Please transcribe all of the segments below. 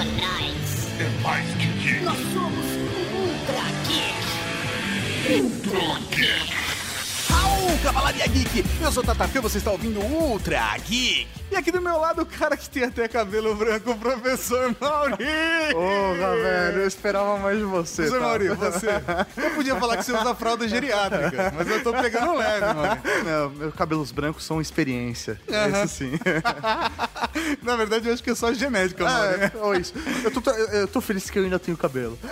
atrás. É mais que geek. Nós somos Ultra Geek. Ultra Geek. Au, Cavalaria Geek! Eu sou o Tatafê, você está ouvindo Ultra Geek. E aqui do meu lado o cara que tem até cabelo branco, o professor Mauri. Porra, velho, eu esperava mais de você. Professor tá? Mauri, você. Eu podia falar que você usa fralda geriátrica, mas eu tô pegando leve, mano. Não, meus cabelos brancos são experiência. Aham. Isso sim. Na verdade, eu acho que é só genética, Mauri. É, ou isso. Eu tô, eu tô feliz que eu ainda tenho cabelo.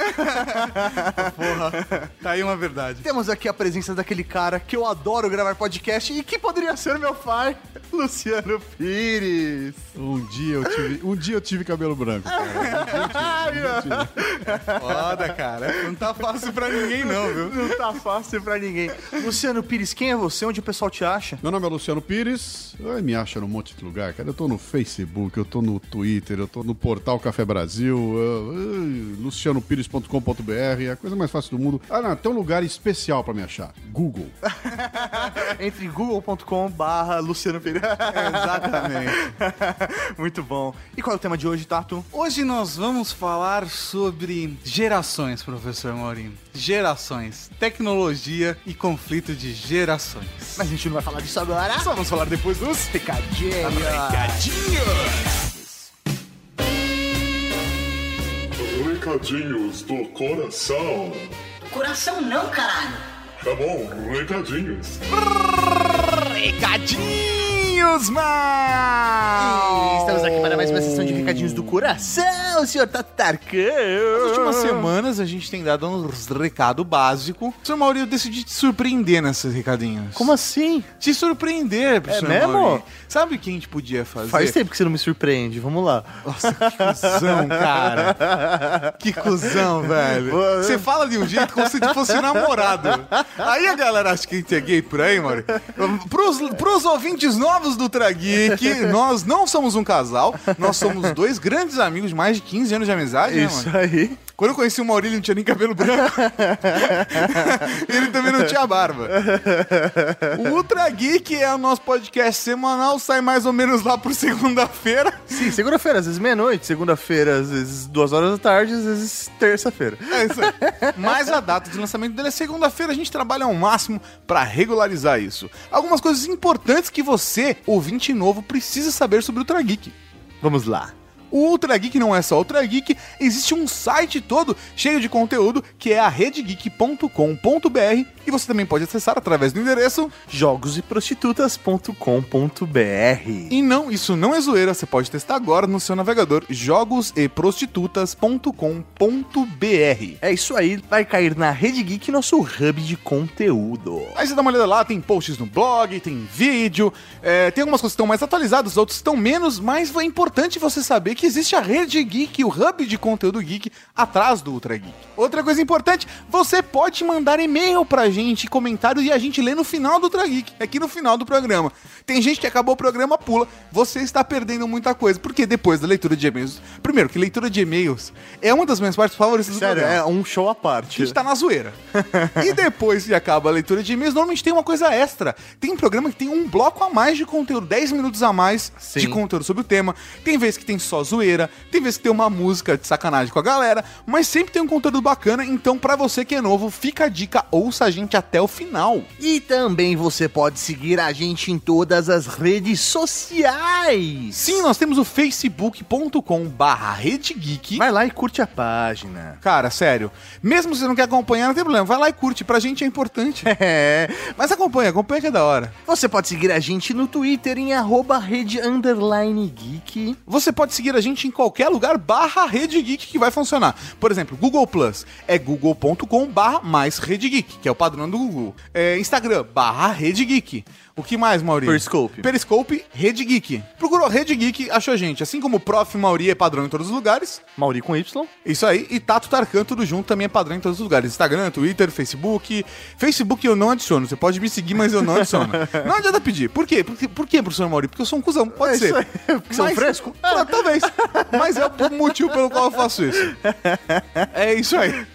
Porra, tá aí uma verdade. Temos aqui a presença daquele cara que eu adoro gravar podcast e que poderia ser meu pai, Luciano Pires. Um dia eu tive, um dia eu tive cabelo branco. cara. Foda, cara. Não tá fácil pra ninguém, não, viu? Não tá fácil pra ninguém. Luciano Pires, quem é você? Onde o pessoal te acha? Meu nome é Luciano Pires. Ai, me acha num monte de lugar, cara. Eu tô no Facebook, eu tô no Twitter, eu tô no portal Café Brasil, lucianopires.com.br, é a coisa mais fácil do mundo. Ah, não, tem um lugar especial pra me achar. Google. Entre google.com barra Luciano Pires. Exatamente. Muito bom. E qual é o tema de hoje, Tato? Hoje nós vamos falar sobre gerações, professor Maurinho. Gerações, tecnologia e conflito de gerações. Mas a gente não vai falar disso agora. Só vamos falar depois dos Recadinho. Recadinhos do coração. Coração não, caralho. Tá bom, recadinhos. recadinhos, mal! Estamos aqui para mais uma sessão de recadinhos do coração, senhor Tato Tarkan. Nas últimas semanas a gente tem dado uns recado básico. Professor Maurinho, eu decidi te surpreender nesses recadinhos. Como assim? Te surpreender, professor mesmo? Maurinho. Sabe o que a gente podia fazer? Faz tempo que você não me surpreende. Vamos lá. Nossa, que cuzão, cara. Que cuzão, velho. Você fala de um jeito como se fosse namorado. Aí a galera acha que a gente é gay por aí, mano. Pros, pros ouvintes novos do Trageek, nós não somos um casal, nós somos dois grandes amigos de mais de 15 anos de amizade, né, Isso mano? aí. Quando eu conheci o Maurílio, não tinha nem cabelo branco. ele também não tinha barba. O Ultra Geek é o nosso podcast semanal, sai mais ou menos lá por segunda-feira. Sim, segunda-feira, às vezes meia-noite, segunda-feira, às vezes duas horas da tarde, às vezes terça-feira. É isso aí. Mas a data de lançamento dele é segunda-feira. A gente trabalha ao máximo pra regularizar isso. Algumas coisas importantes que você, ouvinte novo, precisa saber sobre o Ultra Geek. Vamos lá. O Ultra Geek não é só Ultra Geek, existe um site todo cheio de conteúdo que é a redegeek.com.br e você também pode acessar através do endereço. jogoseprostitutas.com.br E não, isso não é zoeira, você pode testar agora no seu navegador jogoseprostitutas.com.br. É isso aí, vai cair na Rede Geek, nosso hub de conteúdo. Aí você dá uma olhada lá, tem posts no blog, tem vídeo, é, tem algumas coisas que estão mais atualizadas, outras estão menos, mas é importante você saber que existe a rede geek, o hub de conteúdo geek, atrás do Ultra Geek. Outra coisa importante, você pode mandar e-mail pra gente, comentário, e a gente lê no final do Ultra Geek, aqui no final do programa. Tem gente que acabou o programa, pula, você está perdendo muita coisa, porque depois da leitura de e-mails... Primeiro, que leitura de e-mails é uma das minhas partes favoritas do Sério, programa. é um show à parte. A gente tá na zoeira. e depois que acaba a leitura de e-mails, normalmente tem uma coisa extra. Tem programa que tem um bloco a mais de conteúdo, 10 minutos a mais Sim. de conteúdo sobre o tema. Tem vezes que tem só zoeira, tem vezes que tem uma música de sacanagem com a galera, mas sempre tem um conteúdo bacana. Então, pra você que é novo, fica a dica, ouça a gente até o final. E também você pode seguir a gente em todas as redes sociais. Sim, nós temos o facebook.com barra redegeek. Vai lá e curte a página. Cara, sério, mesmo se você não quer acompanhar, não tem problema, vai lá e curte, pra gente é importante. É. Mas acompanha, acompanha que é da hora. Você pode seguir a gente no Twitter em arroba rede underline geek. Você pode seguir a gente em qualquer lugar barra Rede Geek que vai funcionar. Por exemplo, Google Plus é google.com barra mais Rede Geek, que é o padrão do Google. É, Instagram barra Rede Geek. O que mais, Maurício? Periscope. Periscope, Rede Geek. Procurou Rede Geek, achou a gente. Assim como o Prof. Mauri é padrão em todos os lugares. Mauri com Y. Isso aí. E Tato Tarkan, tudo junto, também é padrão em todos os lugares. Instagram, Twitter, Facebook. Facebook eu não adiciono. Você pode me seguir, mas eu não adiciono. não adianta pedir. Por quê? Por, por quê, professor Mauri? Porque eu sou um cuzão. Pode É ser. aí. Porque é um fresco? Ah, talvez. Mas é o motivo pelo qual eu faço isso. É isso aí.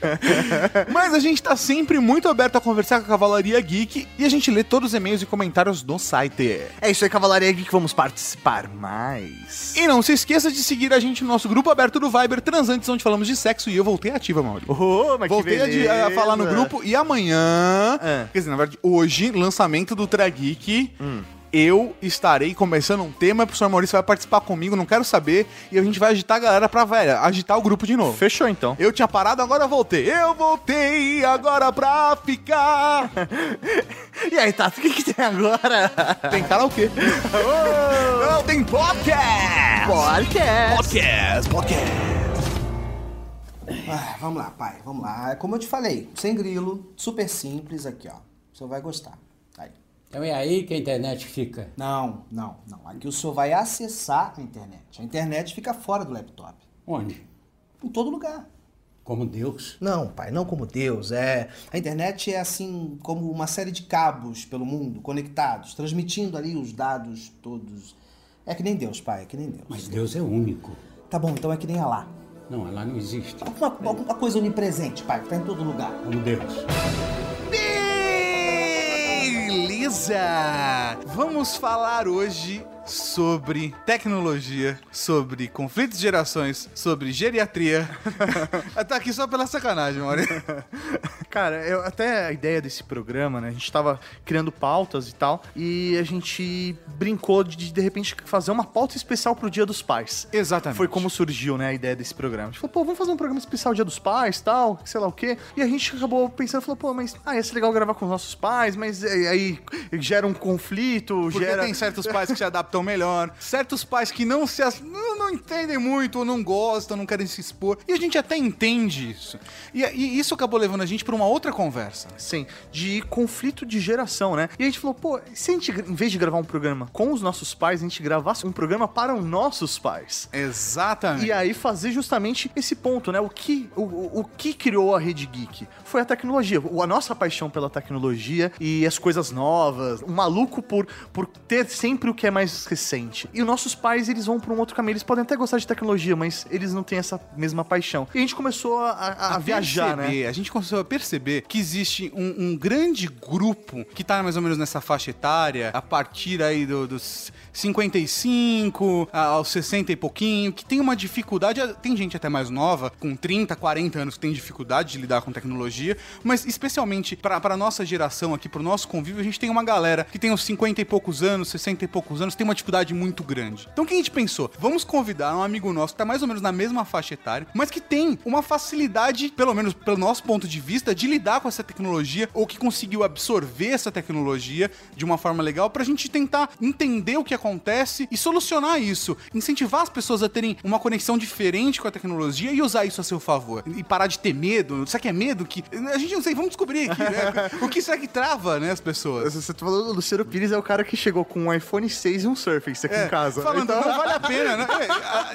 Mas a gente tá sempre muito aberto a conversar com a Cavalaria Geek e a gente lê todos os e-mails e comentários no site. É isso aí, Cavalaria Geek, vamos participar mais. E não se esqueça de seguir a gente no nosso grupo aberto do Viber Transantes, onde falamos de sexo e eu voltei ativa, Maurício. Oh, mas que Voltei a, de- a beleza. falar no grupo e amanhã, É. quer dizer, na verdade, hoje, lançamento do Trageek, Hum. Eu estarei começando um tema, o professor Maurício vai participar comigo, não quero saber, e a gente vai agitar a galera pra, velho, agitar o grupo de novo. Fechou então. Eu tinha parado, agora eu voltei. Eu voltei agora pra ficar. E aí, Tato, o que, que tem agora? Tem karaokê. Não, tem podcast. Podcast. Podcast, podcast. Ah, vamos lá, pai, vamos lá. É Como eu te falei, sem grilo, super simples aqui, ó. O senhor vai gostar. Então é aí que a internet fica. Não, não, não. Aqui o senhor vai acessar a internet. A internet fica fora do laptop. Onde? Em todo lugar. Como Deus. Não, pai, não como Deus. É, a internet é assim como uma série de cabos pelo mundo, conectados, transmitindo ali os dados todos. É que nem Deus, pai, é que nem Deus. Mas Deus é único. Tá bom, então é que nem Alá. Não, lá não existe. Alguma, alguma coisa onipresente, pai, que tá em todo lugar. Como Deus. Vamos falar hoje sobre tecnologia, sobre conflitos de gerações, sobre geriatria. tá aqui só pela sacanagem, Maurício. Cara, eu, até a ideia desse programa, né? A gente tava criando pautas e tal, e a gente brincou de, de repente, fazer uma pauta especial pro Dia dos Pais. Exatamente. Foi como surgiu, né, a ideia desse programa. A gente falou, pô, vamos fazer um programa especial Dia dos Pais, tal, sei lá o quê. E a gente acabou pensando, falou, pô, mas ah, ia ser legal gravar com os nossos pais, mas é, aí gera um conflito, Porque gera... tem certos pais que se adaptam melhor, certos pais que não se as- não, não entendem muito, ou não gostam, não querem se expor. E a gente até entende isso. E, e isso acabou levando a gente pra uma outra conversa. Sim, de conflito de geração, né? E a gente falou, pô, se a gente, em vez de gravar um programa com os nossos pais, a gente gravasse um programa para os nossos pais. Exatamente. E aí fazer justamente esse ponto, né? O que, o, o, que criou a Rede Geek? Foi a tecnologia, a nossa paixão pela tecnologia e as coisas novas, o maluco por, por ter sempre o que é mais recente. E os nossos pais, eles vão para um outro caminho, eles podem até gostar de tecnologia, mas eles não têm essa mesma paixão. E a gente começou a, a- a viajar, né? perceber, A gente começou a perceber que existe um, um grande grupo que tá mais ou menos nessa faixa etária, a partir aí do- dos 55 a- aos 60 e pouquinho, que tem uma dificuldade, tem gente até mais nova, com 30, 40 anos, que tem dificuldade de lidar com tecnologia, mas especialmente pra nossa geração aqui, pro nosso convívio, a gente tem uma galera que tem uns 50 e poucos anos, 60 e poucos anos, tem uma dificuldade muito grande. Então o que a gente pensou? Vamos convidar um amigo nosso que tá mais ou menos na mesma faixa etária, mas que tem uma facilidade, pelo menos pelo nosso ponto de vista, de lidar com essa tecnologia, ou que conseguiu absorver essa tecnologia de uma forma legal, pra gente tentar entender o que acontece e solucionar isso. Incentivar as pessoas a terem uma conexão diferente com a tecnologia e usar isso a seu favor. E parar de ter medo. Será que é medo que. A gente não sei, vamos descobrir aqui, né? O que será que trava, né, as pessoas? Você tá falando, o Luciano Pires é o cara que chegou com um iPhone 6 e um Surface aqui em casa. Falando, Então- não vale a pena, né?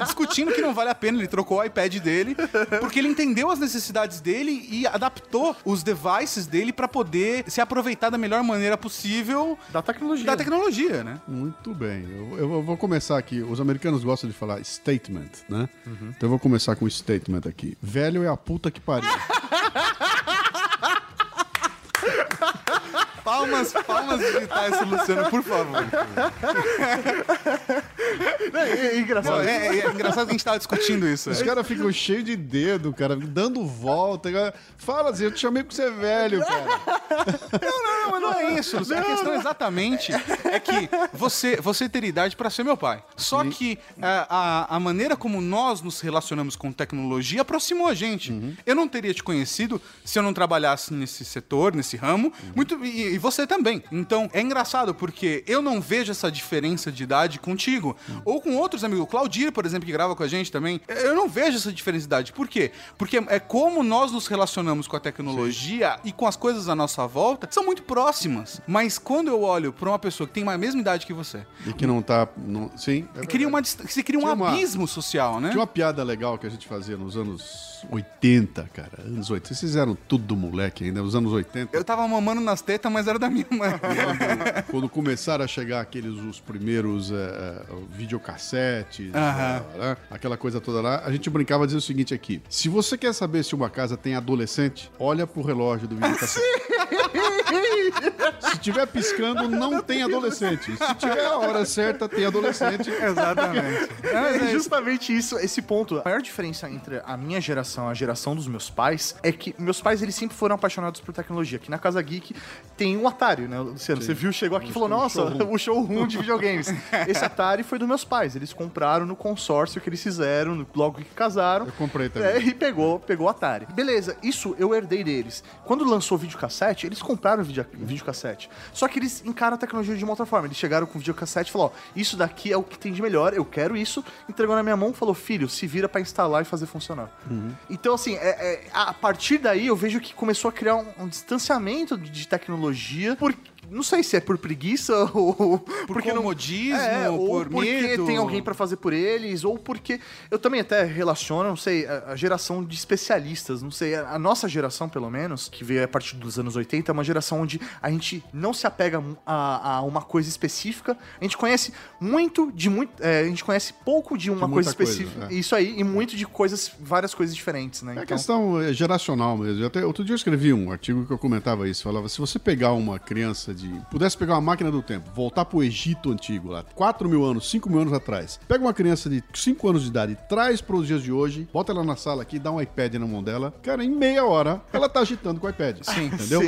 É, discutindo que não vale a pena, ele trocou o iPad dele, porque ele entendeu as necessidades dele e adaptou os devices dele pra poder se aproveitar da melhor maneira possível Da tecnologia. da tecnologia, né? Muito bem. Eu, eu vou começar aqui. Os americanos gostam de falar statement, né? Então eu vou começar com o statement aqui. Velho é a puta que pariu. Palmas, palmas digitais Luciano, por favor. É, é engraçado. É, é- é engraçado que a gente tava discutindo isso. Os né? caras ficam cheios de dedo, cara, dando volta. cara. Fala assim, eu te chamei porque você é velho, cara. Não, mas não é isso. Luciano. A questão exatamente é que você, você ter idade pra ser meu pai. Só que a, a, a maneira como nós nos relacionamos com tecnologia aproximou a gente. Eu não teria te conhecido se eu não trabalhasse nesse setor, nesse ramo, muito e, e você também. Então é engraçado porque eu não vejo essa diferença de idade contigo ou com outros amigos. O Claudir, por exemplo, que grava com a gente também. Eu não vejo essa diferença de idade. Por quê? Porque é como nós nos relacionamos com a tecnologia e com as coisas à nossa volta são muito próximas. Mas quando eu olho pra uma pessoa que tem a mesma idade que você, E que não tá. não- sim. é cria uma, você cria um Tinha uma- abismo social, né? Tinha uma piada legal que a gente fazia nos anos 80, cara. Anos 80. Vocês fizeram tudo moleque ainda, nos anos 80. Eu tava mamando nas tetas, mas era da minha mãe. Quando, começaram a chegar aqueles os primeiros é, videocassetes, é, né, aquela coisa toda lá, a gente brincava dizendo o seguinte aqui: se você quer saber se uma casa tem adolescente, olha pro relógio do videocassete. Se tiver piscando, não tem adolescente. Se tiver a hora certa, tem adolescente. Exatamente. É justamente isso, esse ponto. A maior diferença entre a minha geração e a geração dos meus pais é que meus pais, eles sempre foram apaixonados por tecnologia. Aqui na Casa Geek tem um Atari, né, Luciano? Você viu, chegou aqui e falou, nossa, o showroom de videogames. Esse Atari foi dos meus pais. Eles compraram no consórcio que eles fizeram, logo que casaram. Eu comprei também. É, e pegou, pegou o Atari. Beleza, isso eu herdei deles. Quando lançou o videocassete, eles compraram o vídeo, videocassete. Só que eles encaram a tecnologia de uma outra forma. Eles chegaram com o videocassete e falaram, ó, isso daqui é o que tem de melhor, eu quero isso. Entregou na minha mão e falou, filho, se vira pra instalar e fazer funcionar. Então, assim, é- é, a partir daí eu vejo que começou a criar um, um distanciamento de, tecnologia, por, não sei se é por preguiça ou por comodismo, ou por porque medo. tem alguém pra fazer por eles, ou porque eu também até relaciono, não sei, a, a geração de especialistas, não sei, a, a nossa geração, pelo menos, que veio a partir dos anos 80, é uma geração onde a gente não se apega a, a uma coisa específica, a gente conhece muito de muito, é, a gente conhece pouco de uma De coisa muita coisa, específica, é. isso aí, e muito de coisas, várias coisas diferentes, né? É questão é, geracional mesmo. Até, outro dia eu escrevi um artigo que eu comentava isso. Falava, se você pegar uma criança de... Pudesse pegar uma máquina do tempo, voltar pro Egito antigo, lá, 4 mil anos, 5 mil anos atrás. Pega uma criança de 5 anos de idade, traz pros dias de hoje, bota ela na sala aqui, dá um iPad na mão dela. Cara, em meia hora, ela tá agitando com o iPad. Sim. Entendeu?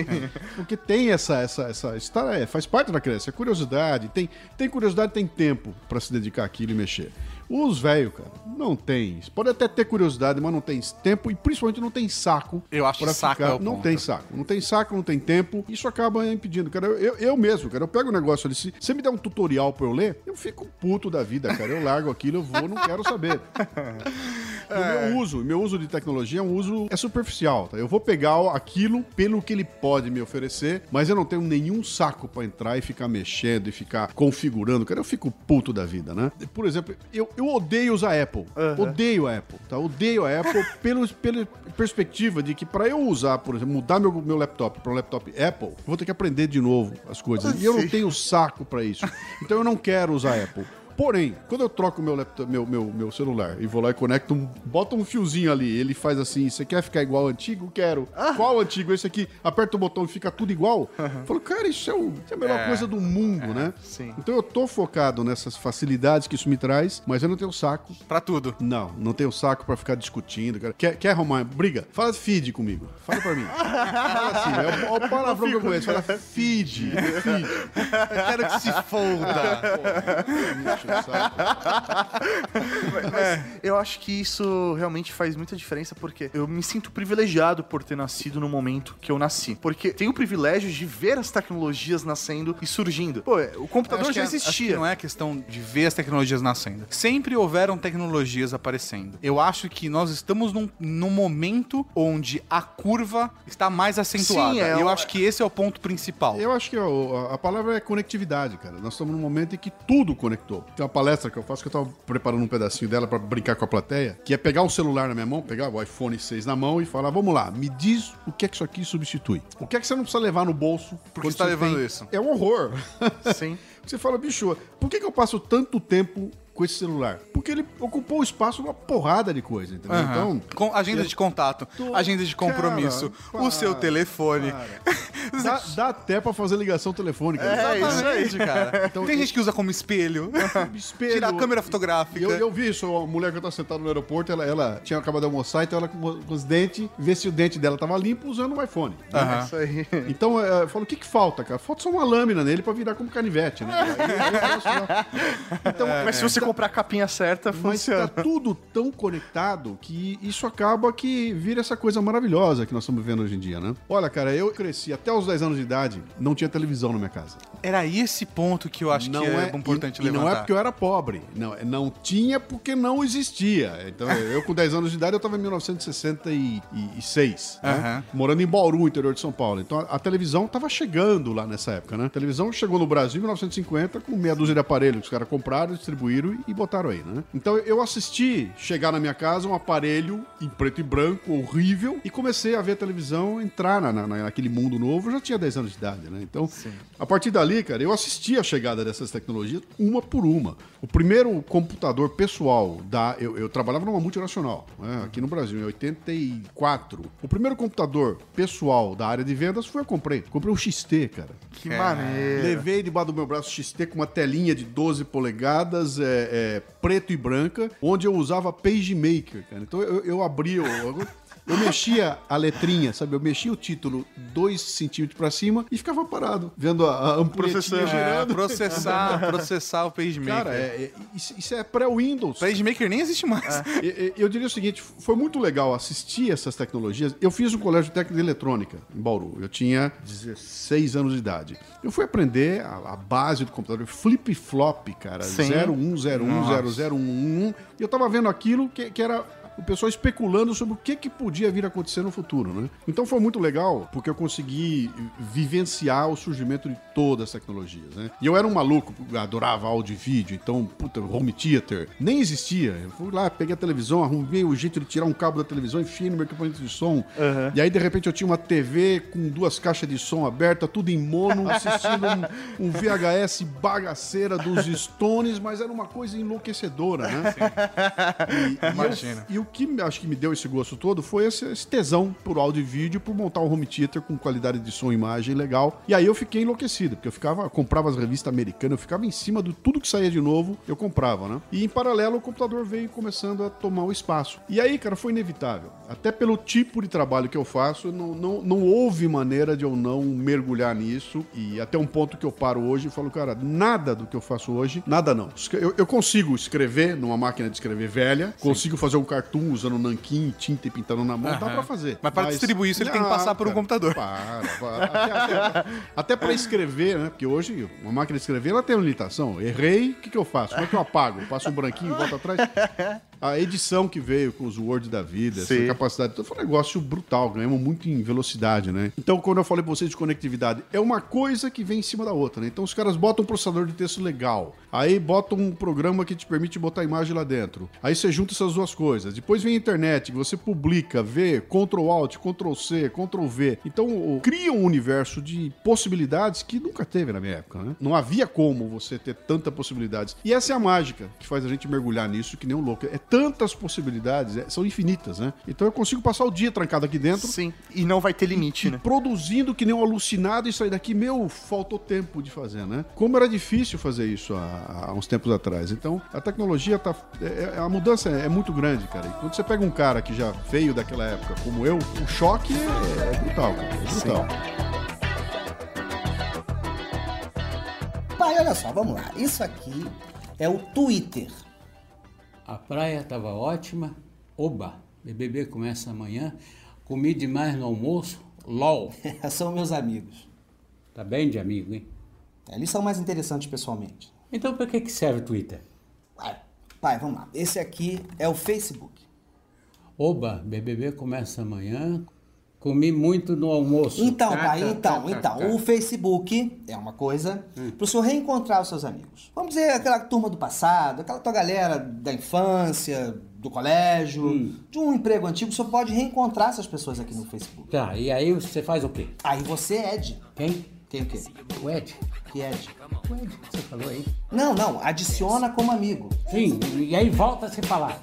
Porque tem essa... essa, essa está, é, faz parte da criança. É curiosidade. Tem, tem curiosidade, tem tempo pra se dedicar àquilo e mexer. Os velhos, cara, não tem. Pode até ter curiosidade, mas não tem tempo e principalmente não tem saco. Eu acho que saco é o Não tem saco. Não tem saco, não tem tempo. Isso acaba impedindo, cara. Eu, eu, eu mesmo, cara, eu pego o negócio ali. Se você me der um tutorial pra eu ler, eu fico puto da vida, cara. Eu largo aquilo, eu vou, não quero saber. E o meu uso, o meu uso de tecnologia é um uso é superficial, tá? Eu vou pegar aquilo pelo que ele pode me oferecer, mas eu não tenho nenhum saco pra entrar e ficar mexendo e ficar configurando, cara. Eu fico puto da vida, né? Por exemplo, eu, eu odeio usar Apple. Odeio a Apple, tá? Odeio a Apple pelo, pela perspectiva de que pra eu usar, por exemplo, mudar meu, meu laptop pra um laptop Apple, eu vou ter que aprender de novo as coisas. E eu não tenho saco pra isso. Então eu não quero usar Apple. Porém, quando eu troco meu, laptop, meu, meu, meu celular e vou lá e conecto um. Bota um fiozinho ali, ele faz assim: você quer ficar igual ao antigo? Quero. Qual antigo? Esse aqui, aperta o botão e fica tudo igual. Eu Falo, cara, isso é, o- isso é a melhor coisa do mundo, né? sim. Então eu tô focado nessas facilidades que isso me traz, mas eu não tenho saco. Pra tudo. Não, não tenho saco pra ficar discutindo. Cara. Quer, quer arrumar briga? Fala feed comigo. Fala pra mim. Fala assim, é o, é o palavrão que eu conheço. Fala feed. Feed. Eu quero que se folda. Enche o saco. Mas eu acho que isso realmente faz muita diferença porque eu me sinto privilegiado por ter nascido no momento que eu nasci. Porque tenho o privilégio de ver as tecnologias nascendo e surgindo. Pô, o computador Acho que já é- acho existia. que não é questão de ver as tecnologias nascendo. Sempre houveram tecnologias aparecendo. Eu acho que nós estamos num, num momento onde a curva está mais acentuada. Sim, é E eu o- acho que esse é o ponto principal. Eu acho que a, a palavra é conectividade, cara. Nós estamos num momento em que tudo conectou. Tem uma palestra que eu faço que eu tava preparando um pedacinho dela pra brincar com a plateia, que é pegar um celular na minha mão, pegar o iPhone 6 na mão e falar: vamos lá, me diz o que é que isso aqui substitui. O que é que você não precisa levar no bolso? Porque você tá levando tem- isso. É um horror. Sim. Você fala, bicho, por que, que eu passo tanto tempo com esse celular? Porque ele ocupou o espaço numa porrada de coisa, entendeu? Aham. Então. Com agenda de contato, Tô- agenda de compromisso, Cara, o seu para, telefone. Dá, dá até pra fazer ligação telefônica. né? É, isso aí. Exatamente, cara. Então, Tem gente que usa como espelho. espelho. Tirar a câmera fotográfica. Eu, eu vi isso, a mulher que eu tava sentada no aeroporto, ela, ela tinha acabado de almoçar, então ela com, os dentes, ver se o dente dela tava limpo usando o iPhone. né? Aham. Isso aí. Então, é, eu falo, o que que falta, cara? Falta só uma lâmina nele pra virar como canivete, né? Aí- aí Então, Mas se você comprar a capinha certa, mas funciona. tá tudo tão conectado que isso acaba que vira essa coisa maravilhosa que nós estamos vivendo hoje em dia, né? Olha, cara, eu cresci até os 10 anos de idade, não tinha televisão na minha casa. Era esse ponto que eu acho que é, importante e, levantar. E não é porque eu era pobre. Não, não tinha porque não existia. Então, eu com 10 anos de idade, eu estava em 1966. né? Aham. Morando em Bauru, interior de São Paulo. Então, a, a televisão estava chegando lá nessa época, né? A televisão chegou no Brasil em 1950 com meia dúzia de aparelhos que os caras compraram, distribuíram vídeo e botaram aí, né? Então eu assisti chegar na minha casa um aparelho em preto e branco, horrível, e comecei a ver a televisão entrar na, na- naquele mundo novo. Eu já tinha 10 anos de idade, né? Então, a partir dali, cara, eu assisti a chegada dessas tecnologias uma por uma. O primeiro computador pessoal da. Eu, eu trabalhava numa multinacional, né, aqui no Brasil, em 84. O primeiro computador pessoal da área de vendas foi eu comprei. Comprei um XT, cara. Que maneiro. Levei debaixo do meu braço XT com uma telinha de 12 polegadas, é, é, preto e branca, onde eu usava PageMaker, cara. Então eu, eu abria, eu, eu mexia a letrinha, sabe? Eu mexia o título 2 centímetros pra cima e ficava parado, vendo a, a Processando. É, processar, processar o PageMaker. Cara, é- é- isso, isso é pré-Windows. PageMaker nem existe mais. E- e- Eu diria o seguinte, foi muito legal assistir essas tecnologias. Eu fiz um colégio técnico de eletrônica em Bauru. Eu tinha 16 anos de idade. Eu fui aprender a, a base do computador, flip-flop, cara. Sim. 01010011. E eu tava vendo aquilo que, que era o pessoal especulando sobre o que, que podia vir a acontecer no futuro, né? Então foi muito legal, porque eu consegui vivenciar o surgimento de todas as tecnologias, né? E eu era um maluco, adorava áudio e vídeo, então, puta, home theater, nem existia. Eu fui lá, peguei a televisão, arrumei o jeito de tirar um cabo da televisão, enfiei no meu equipamento de som. E aí, de repente, eu tinha uma TV com duas caixas de som abertas, tudo em mono, assistindo um, um VHS bagaceira dos Stones, mas era uma coisa enlouquecedora, né? E, e Imagina. eu- e o que acho que me deu esse gosto todo foi esse, esse tesão por áudio e vídeo, por montar um home theater com qualidade de som e imagem legal. E aí eu fiquei enlouquecido, porque eu ficava, comprava as revistas americanas, eu ficava em cima de tudo que saía de novo, eu comprava, né? E em paralelo o computador veio começando a tomar o espaço. E aí, cara, foi inevitável. Até pelo tipo de trabalho que eu faço, não, não, não houve maneira de eu não mergulhar nisso. E até um ponto que eu paro hoje e falo, cara, nada do que eu faço hoje, nada não. Eu, eu consigo escrever numa máquina de escrever velha, consigo fazer um cartoon usando nanquim, tinta e pintando na mão, dá pra fazer. Mas pra distribuir isso, ele tem que passar por um computador. Para, para. Até, até, até pra escrever, né? Porque hoje uma máquina de escrever ela tem uma limitação. Errei, o que, que eu faço? Como é que eu apago? Eu passo um branquinho, volto atrás. A edição que veio com os Word da vida, essa Sim. capacidade, então foi um negócio brutal, ganhamos muito em velocidade, né? Então, quando eu falei pra vocês de conectividade, é uma coisa que vem em cima da outra, né? Então, os caras botam um processador de texto legal, aí botam um programa que te permite botar imagem lá dentro. Aí você junta essas duas coisas. Depois vem a internet, você publica, vê, Ctrl Alt, Ctrl C, Ctrl V. Então, cria um universo de possibilidades que nunca teve na minha época, né? Não havia como você ter tanta possibilidades. E essa é a mágica que faz a gente mergulhar nisso que nem um louco. É tantas possibilidades, é- são infinitas, né? Então eu consigo passar o dia trancado aqui dentro. Sim. E não vai ter limite, E né? produzindo que nem um alucinado e sair daqui, meu, faltou tempo de fazer, né? Como era difícil fazer isso há, há uns tempos atrás. Então, a tecnologia tá. é- é- a mudança é muito grande, cara. Quando você pega um cara que já veio daquela época como eu, o choque é, é brutal, cara. É brutal. Pai, olha só, vamos lá. Isso aqui é o Twitter. A praia estava ótima. Oba, BBB começa amanhã. Comi demais no almoço. LOL. São meus amigos. Tá bem de amigo, hein? Eles são mais interessantes pessoalmente. Então para que, que serve o Twitter? Pai, pai, vamos lá. Esse aqui é o Facebook. Oba, BBB começa amanhã. Comi muito no almoço. Então, Tá, pai, tá, então, tá, tá, então, tá. o Facebook é uma coisa para o senhor reencontrar os seus amigos. Vamos dizer, aquela turma do passado, aquela tua galera da infância, do colégio, Hum. de um emprego antigo, o senhor pode reencontrar essas pessoas aqui no Facebook. Tá, e aí você faz o quê? Aí você é Ed. Quem? Quem o quê? O Ed. Que Ed? O Ed você falou aí. Não, não, adiciona como amigo. Sim, e aí volta a se falar.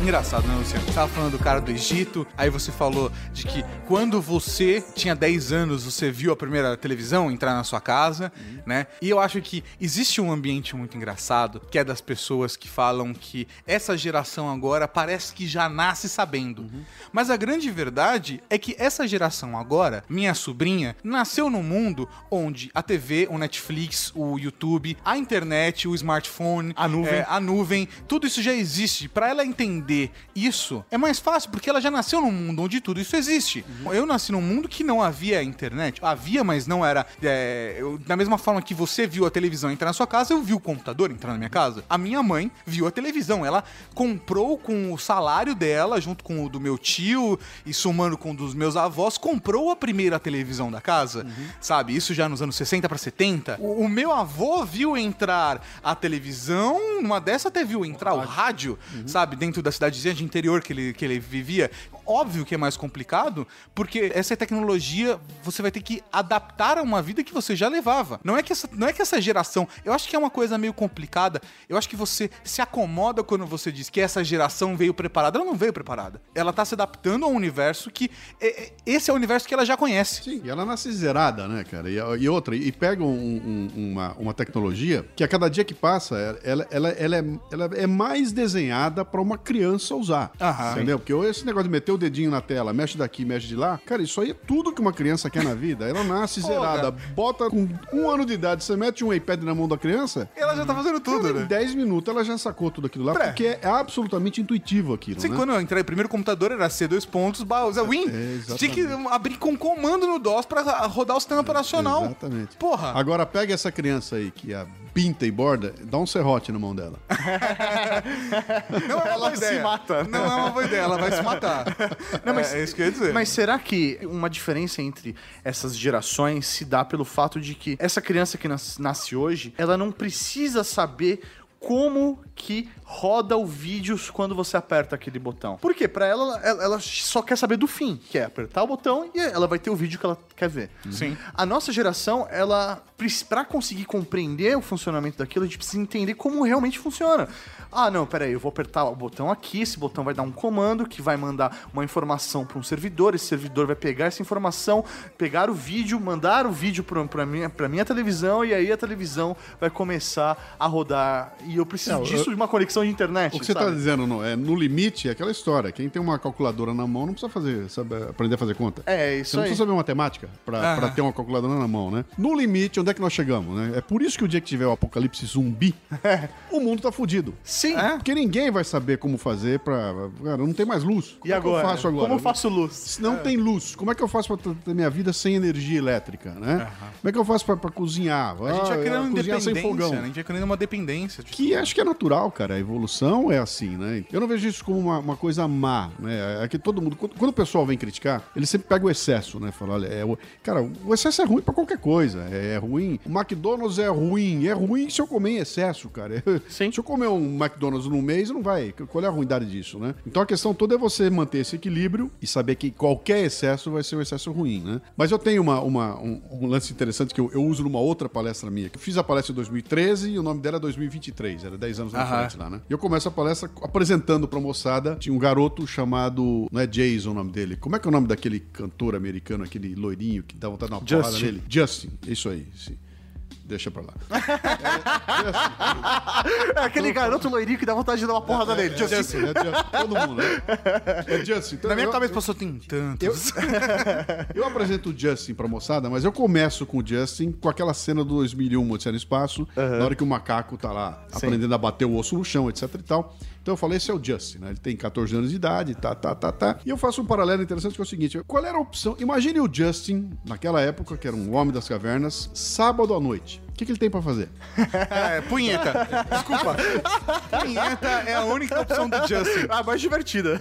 Engraçado, né, Luciano? Você tava falando do cara do Egito, aí você falou de que quando você tinha 10 anos, você viu a primeira televisão entrar na sua casa, né? E eu acho que existe um ambiente muito engraçado, que é das pessoas que falam que essa geração agora parece que já nasce sabendo. Mas a grande verdade é que essa geração agora, minha sobrinha, nasceu num mundo onde a TV, o Netflix, o YouTube, a internet, o smartphone, A nuvem. é, a nuvem, tudo isso já existe. Pra ela entender entender isso é mais fácil, porque ela já nasceu num mundo onde tudo isso existe. Eu nasci num mundo que não havia internet. Havia, mas não era. é, eu- da mesma forma que você viu a televisão entrar na sua casa, eu vi o computador entrar na minha casa. A minha mãe viu a televisão. Ela comprou com o salário dela, junto com o do meu tio e somando com o dos meus avós, comprou a primeira televisão da casa. Sabe? Isso já nos anos 60 para 70. O, o meu avô viu entrar a televisão, numa dessa até viu entrar o rádio, sabe? Dentro da cidadezinha de interior que ele, que ele vivia. Óbvio que é mais complicado, porque essa tecnologia você vai ter que adaptar a uma vida que você já levava. Não é que essa, não é que essa geração. Eu acho que é uma coisa meio complicada. Eu acho que você se acomoda quando você diz que essa geração veio preparada. Ela não veio preparada. Ela tá se adaptando a um universo que. é- é- esse é o universo que ela já conhece. Sim, e ela nasce zerada, né, cara? E, e outra, e pega um- um- uma, uma tecnologia que a cada dia que passa, ela, ela, ela, é, ela é mais desenhada pra uma criança usar. Aham. Entendeu? Porque esse negócio de meter o dedinho na tela, mexe daqui, mexe de lá, cara, isso aí é tudo que uma criança quer na vida. Ela nasce zerada. Bota com um ano de idade, você mete um iPad na mão da criança. Ela já tá fazendo tudo, cara, né? Em 10 minutos ela já sacou tudo aquilo lá, Pré. porque é absolutamente intuitivo aquilo. Que né? quando eu entrei, o primeiro computador era C, dois pontos, ba- Zé Win. É, tinha que abrir com comando no DOS pra rodar o sistema operacional. Exatamente. Porra. Agora pega essa criança aí que é pinta e borda, dá um serrote na mão dela. Não é uma boa se ideia. mata. Não é uma boa ideia, ela vai se matar. Não, mas é, isso que eu ia dizer. Mas será que uma diferença entre essas gerações se dá pelo fato de que essa criança que nas- nasce hoje, ela não precisa saber como que roda o vídeo quando você aperta aquele botão. Por quê? Pra ela, ela, ela só quer saber do fim, que é apertar o botão e ela vai ter o vídeo que ela quer ver. Sim. A nossa geração, ela, pra conseguir compreender o funcionamento daquilo, a gente precisa entender como realmente funciona. Ah, não, peraí, eu vou apertar o botão aqui, esse botão vai dar um comando que vai mandar uma informação para um servidor, esse servidor vai pegar essa informação, pegar o vídeo, mandar o vídeo pra, pra, minha, pra minha televisão, e aí a televisão vai começar a rodar. E eu preciso Não, disso de uma conexão de internet. O que você está dizendo, não, é no limite, é aquela história. Quem tem uma calculadora na mão não precisa fazer, saber, aprender a fazer conta. É, Você isso não aí. precisa saber matemática pra, pra ter uma calculadora na mão, né? No limite, onde é que nós chegamos, né? É por isso que o dia que tiver o apocalipse zumbi, o mundo tá fudido. Sim. Porque ninguém vai saber como fazer pra. Cara, não tem mais luz. Como E agora? É que eu faço agora? Como eu faço luz? Se não tem luz, como é que eu faço pra ter minha vida sem energia elétrica, né? Como é que eu faço pra, pra cozinhar? A gente Ah, vai criando cozinhar sem independência, fogão. né? A gente vai criando uma dependência. Tipo, Que acho que é natural, cara. A evolução é assim, né? Eu não vejo isso como uma, uma coisa má, né? É que todo mundo. Quando, quando o pessoal vem criticar, ele sempre pega o excesso, né? Fala, olha, é o- cara, o excesso é ruim pra qualquer coisa. É, é ruim. O McDonald's é ruim. É ruim se eu comer em excesso, cara. Sim. Se eu comer um McDonald's no mês, não vai. Qual é a ruindade disso, né? Então a questão toda é você manter esse equilíbrio e saber que qualquer excesso vai ser um excesso ruim, né? Mas eu tenho uma, uma- um, um lance interessante que eu, eu uso numa outra palestra minha. Eu fiz a palestra em 2013 e o nome dela é 2023. Era 10 anos na Aham. Frente lá, né? E eu começo a palestra apresentando pra moçada. Tinha um garoto chamado. Não é Jason o nome dele. Como é que é o nome daquele cantor americano, aquele loirinho que dá vontade de dar uma porrada Justin. nele? Justin. Isso aí, sim. Deixa pra lá. É aquele garoto loirinho que dá vontade de dar uma porrada nele. É Justin. Justin, é Justin. Todo mundo, né? É Justin. Então, na minha eu- cabeça passou, tem tantos. Eu apresento o Justin pra moçada, mas eu começo com o Justin com aquela cena do 2001, Odisseia no Espaço, na hora que o macaco tá lá aprendendo a bater o osso no chão, etc e tal. Então eu falei, esse é o Justin, né? Ele tem 14 anos de idade, tá, tá, tá, tá. E eu faço um paralelo interessante que é o seguinte, qual era a opção? Imagine o Justin, naquela época, que era um homem das cavernas, sábado à noite. O que, que ele tem pra fazer? É, punheta. Desculpa. punheta é a única opção do Justin. Ah, mais divertida.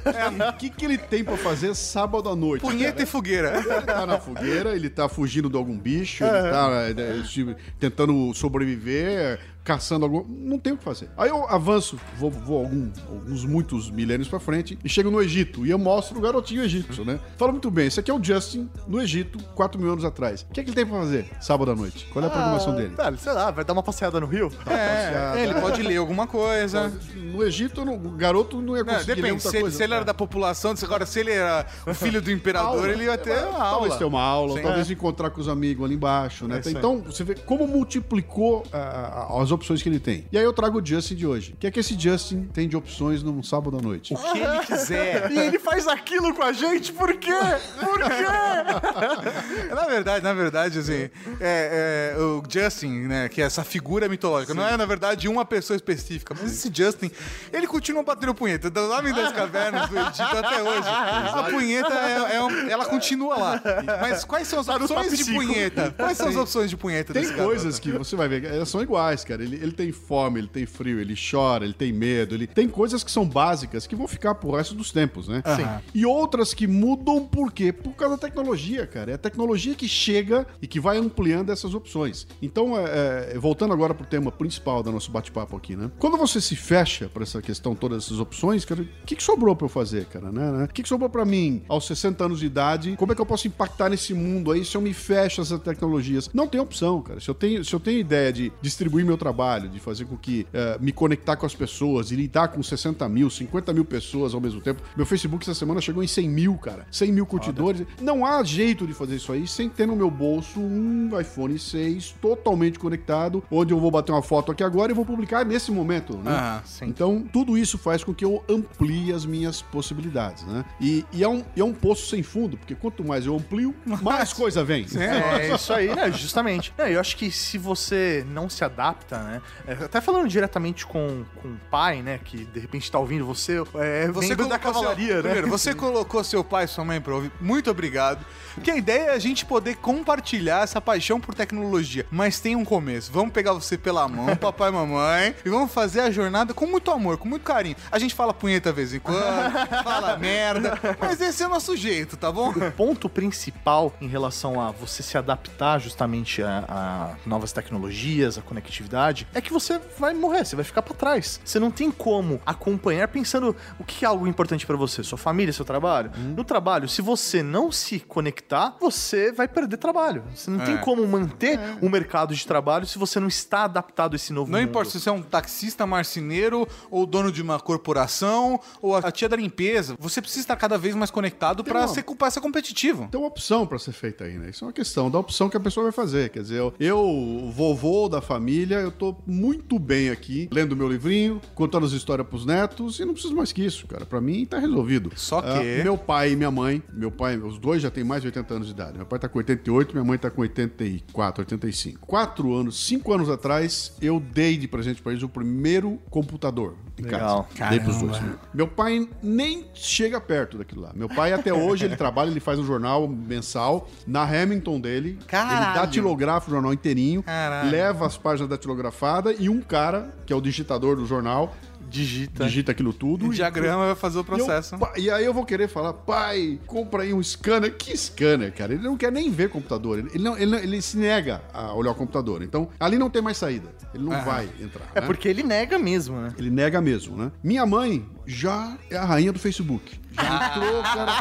O que, que ele tem pra fazer sábado à noite? Punheta e fogueira. Ele tá na fogueira, ele tá fugindo de algum bicho, ele tá é, se- tentando sobreviver, caçando algum. Não tem o que fazer. Aí eu avanço, vou, vou algum- alguns muitos milênios pra frente e chego no Egito. E eu mostro o garotinho egípcio, né? Fala muito bem, esse aqui é o Justin no Egito, 4 mil anos atrás. O que é que ele tem pra fazer sábado à noite? Qual é a programação dele? Velho, sei lá, vai dar uma passeada no Rio? É, ele pode ler alguma coisa. No Egito, não- o garoto não ia Não, conseguir ler depende, se, ele- coisa. se ele era da população, agora se ele era o filho do imperador, Aula. ele ia ter uma aula. Talvez ter uma aula, Sim. talvez encontrar com os amigos ali embaixo, né? É então, você vê como multiplicou ah, ah, as opções que ele tem. E aí eu trago o Justin de hoje. O que é que esse Justin tem de opções num sábado à noite? O que ele quiser. E ele faz aquilo com a gente, por quê? Por quê? na verdade, na verdade, assim, é, é, o Justin, né, que é essa figura mitológica, não é, na verdade, uma pessoa específica, mas esse Justin, ele continua batendo punheta, do Homem das Cavernas, do Egito até hoje. A punheta, é, é um- ela continua lá. Mas quais são as Tá opções de punheta? Quais são as opções de punheta Tem coisas que você vai ver, elas são iguais, cara. Ele, ele tem fome, ele tem frio, ele chora, ele tem medo, ele tem coisas que são básicas que vão ficar pro resto dos tempos, né? Sim. E outras que mudam por quê? Por causa da tecnologia, cara. É a tecnologia que chega e que vai ampliando essas opções. Então, é, é, voltando agora pro tema principal do nosso bate-papo aqui, né? Quando você se fecha pra essa questão, todas essas opções, cara, o que, que sobrou pra eu fazer, cara, né? né? O que, que sobrou pra mim aos 60 anos de idade? Como é que eu posso impactar nesse mundo aí se eu me fecho essas tecnologias? Não tem opção, cara. Se eu tenho, se eu tenho ideia de distribuir meu trabalho, de fazer com que eh, me conectar com as pessoas e lidar com 60 mil, 50 mil pessoas ao mesmo tempo. Meu Facebook essa semana chegou em 100 mil, cara. 100 mil curtidores. Não há jeito de fazer isso aí sem ter no meu bolso um iPhone 6 totalmente conectado, onde eu vou bater uma foto aqui agora e vou publicar nesse momento, né? Ah, sim. Então, tudo isso faz com que eu amplie as minhas possibilidades, né? E, e é, um, é um poço sem fundo, porque quanto mais eu amplio, mais coisa vem. É isso aí, né? Justamente. Não, eu acho que se você não se adapta, né? é, Até falando diretamente com, com o pai, né? Que de repente tá ouvindo você, é Você membro da cavalaria, seu, né? Primeiro, você colocou seu pai e sua mãe pra ouvir. Muito obrigado. Porque a ideia é a gente poder compartilhar essa paixão por tecnologia. Mas tem um começo. Vamos pegar você pela mão, papai e mamãe, e vamos fazer a jornada com muito amor, com muito carinho. A gente fala punheta de vez em quando, fala merda, mas esse é o nosso jeito, tá bom? O ponto principal em relação a você se adaptar justamente a, a novas tecnologias, a conectividade, é que você vai morrer, você vai ficar pra trás. Você não tem como acompanhar pensando o que é algo importante pra você, sua família, seu trabalho. No trabalho, se você não se conectar, você vai perder trabalho. Você não tem É. como manter o mercado de trabalho se você não está adaptado a esse novo Não mundo. importa se você é um taxista, marceneiro, ou dono de uma corporação, ou a tia da limpeza, você precisa estar cada vez mais conectado pra uma- ser, pra ser competitivo. Tem uma opção pra ser feita aí, né? Isso é uma questão da opção que a pessoa vai fazer. Quer dizer, eu, eu vovô da família, eu tô muito bem aqui, lendo meu livrinho, contando as histórias pros netos, e não preciso mais que isso, cara. Pra mim tá resolvido. Só Ah, que- meu pai e minha mãe, meu pai, os dois já têm mais de 80 anos de idade. Meu pai tá com 88, minha mãe tá com 84, 85. Quatro anos, cinco anos atrás, eu dei de presente pra eles o primeiro computador em Legal. casa. Dei pros dois. Meu pai nem chega perto daquilo lá. Meu pai, até hoje, ele trabalha, ele faz um jornal mensal na Hamilton dele. Caralho. Ele datilografa o jornal inteirinho, Caralho. leva as páginas datilografadas e um cara, que é o digitador do jornal, Digita. digita aquilo tudo. O e- diagrama vai fazer o e eu- processo. E, aí eu vou querer falar, pai, compra aí um scanner. Que scanner, cara? Ele não quer nem ver computador. Ele, ele não, ele, não- ele se nega a olhar o computador. Então, ali não tem mais saída. Ele não vai entrar. É né? porque ele nega mesmo, né? Ele nega mesmo, né? Minha mãe já é a rainha do Facebook. Já entrou, cara.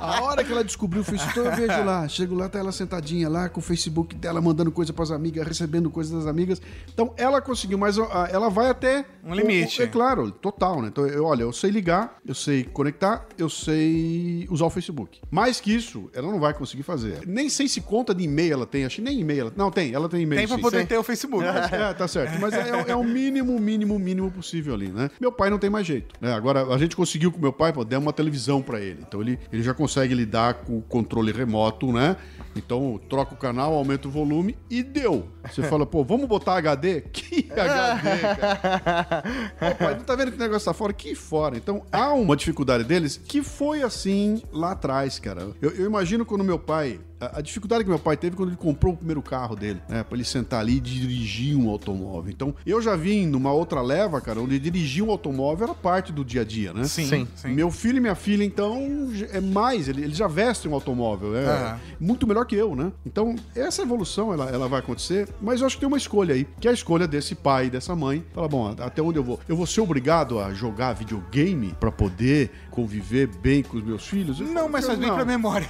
A hora que ela descobriu o Facebook, eu vejo lá. Chego lá, tá ela sentadinha lá com o Facebook dela, mandando coisa pras amigas, recebendo coisas das amigas. Então, ela conseguiu, mas ela vai até... Um limite. É claro, total, né? Então, eu, olha, eu sei ligar, eu sei conectar, eu sei usar o Facebook. Mais que isso, ela não vai conseguir fazer. Nem sei se conta de e-mail ela tem, acho que nem e-mail ela... Não, tem, ela tem e-mail Tem pra sim. poder ter o Facebook. É, tá certo. Mas é, é o mínimo, mínimo, mínimo possível ali, né? Meu pai não tem mais jeito. Né? Agora, a gente conseguiu com meu pai, pô, demos uma televisão pra ele. Então ele, ele já consegue lidar com o controle remoto, né? Então troca o canal, aumenta o volume e deu. Você fala, pô, vamos botar HD? Que HD, cara? Pô, pai, não tá vendo que negócio tá fora? Que fora. Então há uma dificuldade deles que foi assim lá atrás, cara. Eu, eu imagino quando meu pai. A, a dificuldade que meu pai teve quando ele comprou o primeiro carro dele, né? Pra ele sentar ali e dirigir um automóvel. Então, eu já vim numa outra leva, cara, onde dirigir um automóvel era parte do dia a dia, né? Sim, Sim. sim. Meu filho e minha filha, então, é mais. Ele, ele já veste um automóvel. É muito melhor que eu, né? Então, essa evolução, ela, ela vai acontecer. Mas eu acho que tem uma escolha aí. Que é a escolha desse pai e dessa mãe. Fala, bom, até onde eu vou? Eu vou ser obrigado a jogar videogame pra poder conviver bem com os meus filhos? Eu Não, falo, mas faz bem não. pra memória.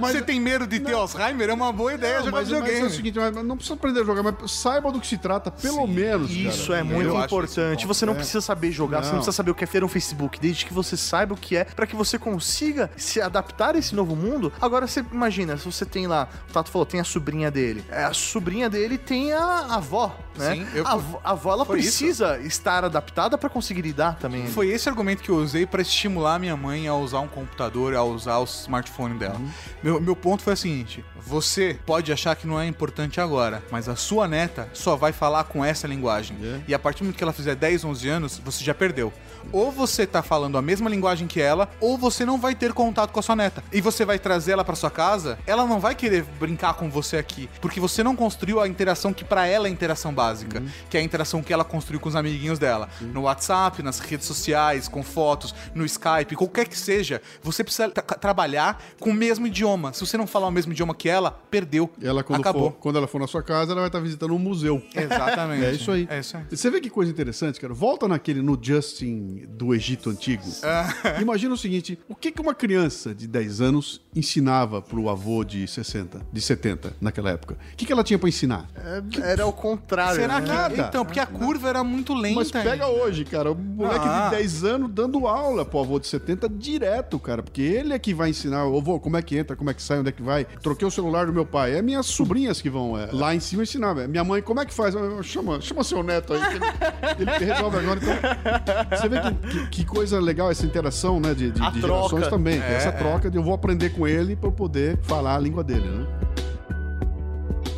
mas- Você tem medo de ter Alzheimer? É uma boa ideia Não, jogar mas, mas videogame. é o seguinte, mas não precisa aprender a jogar, mas saiba do que se trata, pelo menos. Isso cara. é muito Eu importante. isso bom. Você não É. precisa saber jogar, você não Não. precisa saber o que é feira no Facebook, desde que você saiba o que é, pra que você consiga se adaptar a esse novo mundo. Agora você imagina, se você tem lá, o Tato falou, tem a sobrinha dele. É, A sobrinha dele tem a avó, né? Sim, eu- a, avó, a avó ela precisa estar adaptada pra conseguir lidar também. Foi esse argumento que eu usei pra estimular minha mãe a usar um computador, a usar o smartphone dela. Uhum. Meu, meu ponto foi seguinte: você pode achar que não é importante agora, mas a sua neta só vai falar com essa linguagem. É. E a partir do momento que ela fizer 10, 11 anos, você já perdeu. Ou você tá falando a mesma linguagem que ela, ou você não vai ter contato com a sua neta. E você vai trazer ela pra sua casa, ela não vai querer brincar com você aqui, porque você não construiu a interação que pra ela é a interação básica, que é a interação que ela construiu com os amiguinhos dela. No WhatsApp, nas redes sociais, com fotos, no Skype, qualquer que seja, você precisa tra- trabalhar com o mesmo idioma. Se você não falar o mesmo idioma que ela, perdeu. Ela, quando, Acabou. for, quando ela for na sua casa, ela vai estar visitando um museu. Exatamente. É isso aí. É isso aí. Você vê que coisa interessante, cara? Volta naquele no Justin do Egito Antigo. Ah. Imagina o seguinte: o que, que uma criança de 10 anos ensinava pro avô de 60, de 70 naquela época? O que, que ela tinha pra ensinar? É, era o contrário. Será né? que. Nada. Então, porque a curva era muito lenta. Mas pega hoje, cara, o moleque Ah. de 10 anos dando aula pro avô de 70 direto, cara, porque ele é que vai ensinar, ô avô, como é que entra, como é que sai, onde é que vai. Troquei o celular do meu pai. É minhas sobrinhas que vão é, lá em cima ensinar. velho. Minha mãe, como é que faz? Chama, chama seu neto aí, que ele, ele resolve agora. Então, você vê que, que- que coisa legal essa interação, né, de, de, de gerações também. É, essa é. troca de eu vou aprender com ele pra eu poder falar a língua dele, né?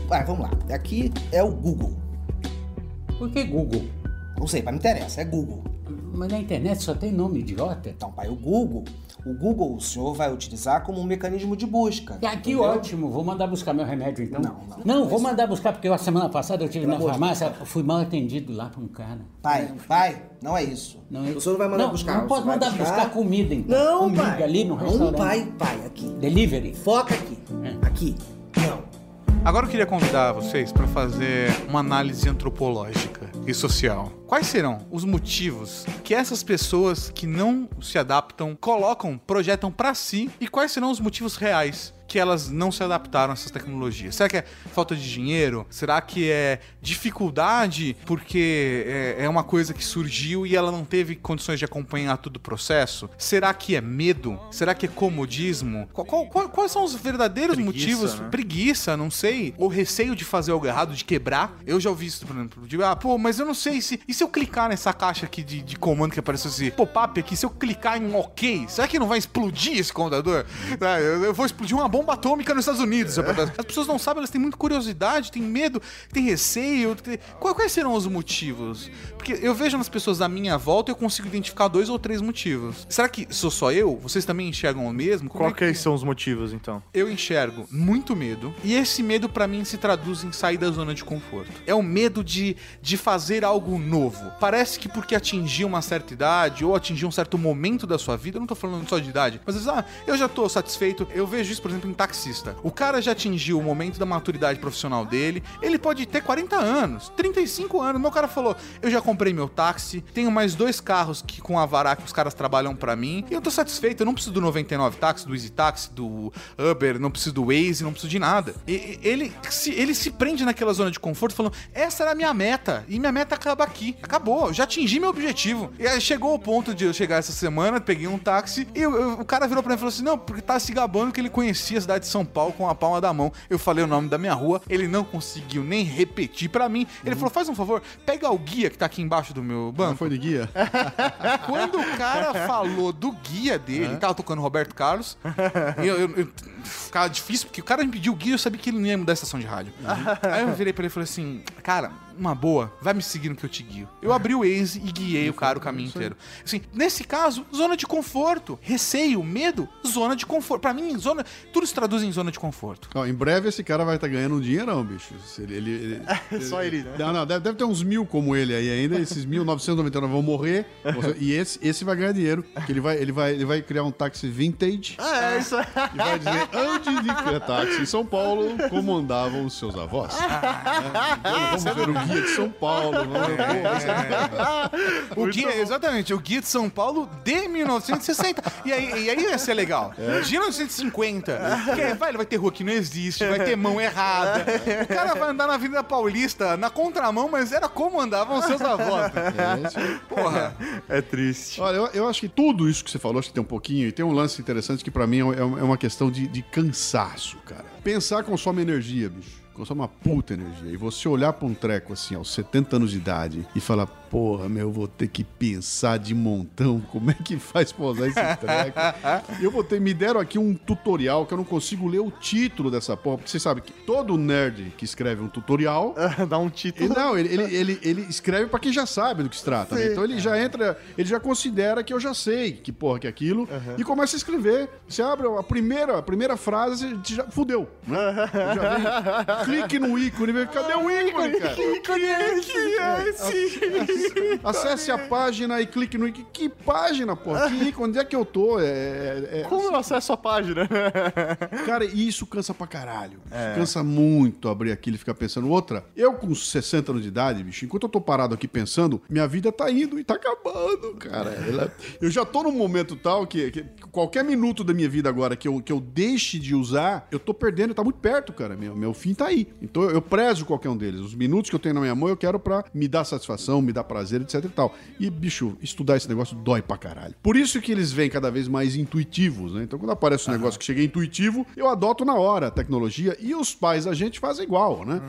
Vai, vamos lá. Aqui é o Google. Por que Google? Não sei, mas não interessa, é Google. Mas na internet só tem nome idiota. Então, pai, o Google, o Google o senhor vai utilizar como um mecanismo de busca. E aqui entendeu? ótimo, vou mandar buscar meu remédio então. Não, não. Não, vou mandar buscar porque a semana passada eu tive na farmácia, fui mal atendido lá por um cara. Pai, pai, não é isso. Não, eu- o senhor não vai mandar não, buscar. Não vai mandar buscar comida então. Não, Comida pai. ali no não, restaurante. pai, pai, aqui. Delivery. Foca aqui. É. Aqui. Não. Agora eu queria convidar vocês para fazer uma análise antropológica e social. Quais serão os motivos que essas pessoas que não se adaptam colocam, projetam para si e quais serão os motivos reais que elas não se adaptaram a essas tecnologias? Será que é falta de dinheiro? Será que é dificuldade porque é, é uma coisa que surgiu e ela não teve condições de acompanhar todo o processo? Será que é medo? Será que é comodismo? Qual- qual- quais são os verdadeiros Preguiça, motivos? né? preguiça, não sei, ou receio de fazer algo errado, de quebrar. Eu já ouvi isso, por exemplo, de, ah, pô, mas eu não sei se. E se eu clicar nessa caixa aqui de, de comando que apareceu esse pop-up aqui, se eu clicar em OK, será que não vai explodir esse computador? Ah, eu, eu vou explodir uma bomba atômica nos Estados Unidos. apertar. As pessoas não sabem, elas têm muita curiosidade, têm medo, têm receio. têm- Quais, quais serão os motivos? Porque eu vejo nas pessoas à minha volta e eu consigo identificar dois ou três motivos. Será que sou só eu? Vocês também enxergam o mesmo? Como é que são os motivos, então? eu enxergo muito medo e esse medo pra mim se traduz em sair da zona de conforto. É o medo de, de fazer algo novo. Parece que porque atingir uma certa idade ou atingir um certo momento da sua vida, eu não tô falando só de idade, mas às vezes, ah, eu já tô satisfeito. Eu vejo isso, por exemplo, em taxista. O cara já atingiu o momento da maturidade profissional dele, ele pode ter 40 anos, 35 anos. Meu cara falou: "Eu já comprei meu táxi, tenho mais dois carros que com a Vará que os caras trabalham pra mim, e eu tô satisfeito, eu não preciso do 99 táxi, do Easy Táxi, do Uber, não preciso do Waze, não preciso de nada. E- ele, se, ele se prende naquela zona de conforto falando: essa era a minha meta, e minha meta acaba aqui. Acabou, já atingi meu objetivo. E aí chegou o ponto de eu chegar essa semana, peguei um táxi, e eu- eu- o cara virou pra mim e falou assim: não, porque tá se gabando que ele conhecia cidade de São Paulo com a palma da mão. Eu falei o nome da minha rua, ele não conseguiu nem repetir pra mim. Ele falou: faz um favor, pega o guia que tá aqui embaixo do meu Não banco. foi de guia? Quando o cara falou do guia dele, tava tocando Roberto Carlos, eu, eu- eu- ficava difícil, porque o cara me pediu o guia, eu sabia que ele não ia mudar a estação de rádio. Aí eu virei pra ele e falei assim, cara, uma boa, vai me seguindo que eu te guio. Eu abri o Waze e guiei o cara o caminho inteiro. Assim, nesse caso, zona de conforto. Receio, medo, zona de conforto. Pra mim, zona, tudo se traduz em zona de conforto. Ó, em breve esse cara vai estar ganhando um dinheirão, bicho. Ele, ele, ele- Só ele, né? Não, não, deve, deve ter uns mil como ele aí ainda. Esses 1.999 vão morrer. E esse, esse vai ganhar dinheiro. Que ele vai, ele, vai, ele vai criar um táxi vintage Ah, é isso aí. e vai dizer: antes de criar táxi em São Paulo, como andavam os seus avós. Então, vamos ver o guia de São Paulo. Pô, vai ser- O guia, exatamente, o guia de São Paulo de 1960. E aí, e aí ia ser legal. De 1950. Que, é, vai, vai ter rua que não existe, vai ter mão errada. O cara vai andar na Avenida Paulista na contramão, mas era como andavam os seus avós. É. Porra. É triste. Olha, eu, eu acho que tudo isso que você falou, acho que tem um pouquinho, e tem um lance interessante que pra mim é, é uma questão de, de cansaço, cara. Pensar consome energia, bicho. Consome uma puta energia. E você olhar pra um treco assim, aos 70 anos de idade, e falar, porra, meu, eu vou ter que pensar de montão como é que faz pra usar esse treco. eu vou ter, me deram aqui um tutorial que eu não consigo ler o título dessa porra, porque você sabe que todo nerd que escreve um tutorial. Dá um Ele, título. não, ele, ele, ele, ele escreve pra quem já sabe do que se trata, né? Então ele já entra, ele já considera que eu já sei que porra que é aquilo e começa a escrever. Você abre a primeira, a primeira frase, você já fudeu, né? Já vem, clique no ícone, cadê o ícone, cara? Acesse a página e clique no. Que página, porra? Que ícone? Onde é que eu tô? É, é- é- Como eu acesso a página? Cara, isso cansa pra caralho. Cansa muito abrir aquilo e ficar pensando. Outra, eu com 60 anos de idade, bicho, enquanto eu tô parado aqui pensando, minha vida tá indo e tá acabando, cara. Ela- eu já tô num momento tal que, que qualquer minuto da minha vida agora que eu, que eu deixe de usar, eu tô perdendo, tá muito perto, cara. Meu, meu fim tá aí. Então eu, eu prezo qualquer um deles. Os minutos que eu tenho na minha mão, eu quero pra me dar satisfação, me dar prazer, etc e tal. E, bicho, estudar esse negócio dói pra caralho. Por isso que eles vêm cada vez mais intuitivos, né? Então quando aparece um negócio que chega intuitivo, eu adoto na hora a tecnologia e os pais a gente fazem igual, né?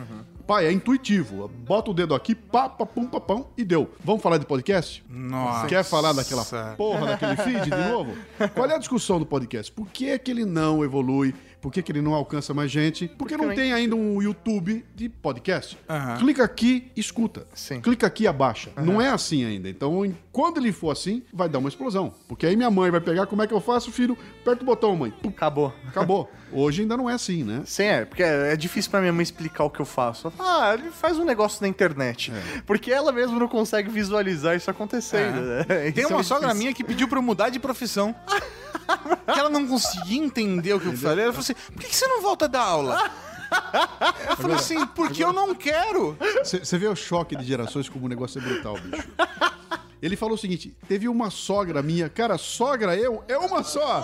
Pai, é intuitivo. Bota o dedo aqui, pá, pá, pum, pá, pum, e deu. Vamos falar de podcast? Nossa. Quer falar daquela porra daquele feed de novo? Qual é a discussão do podcast? Por que, é que ele não evolui? Por que, que ele não alcança mais gente? Porque não tem ainda um YouTube de podcast. Aham. Clica aqui, escuta. Sim. Clica aqui, abaixa. Não é assim ainda. Então, em- quando ele for assim, vai dar uma explosão. Porque aí minha mãe vai pegar, como é que eu faço, filho? Aperta o botão, mãe. Pum, Acabou. acabou. Hoje ainda não é assim, né? Sim, é, porque é é difícil pra minha mãe explicar o que eu faço. Ela fala, ah, ele faz um negócio na internet. Porque ela mesma não consegue visualizar isso acontecendo. né? Tem Isso é uma sogra difícil. minha que pediu pra eu mudar de profissão. que ela não conseguia entender o que eu falei. Ela falou assim: por que que você não volta a dar aula? Eu falei assim, porque eu não quero. Você vê o choque de gerações como o negócio é brutal, bicho. Ele falou o seguinte: teve uma sogra minha. Cara, sogra eu é uma só.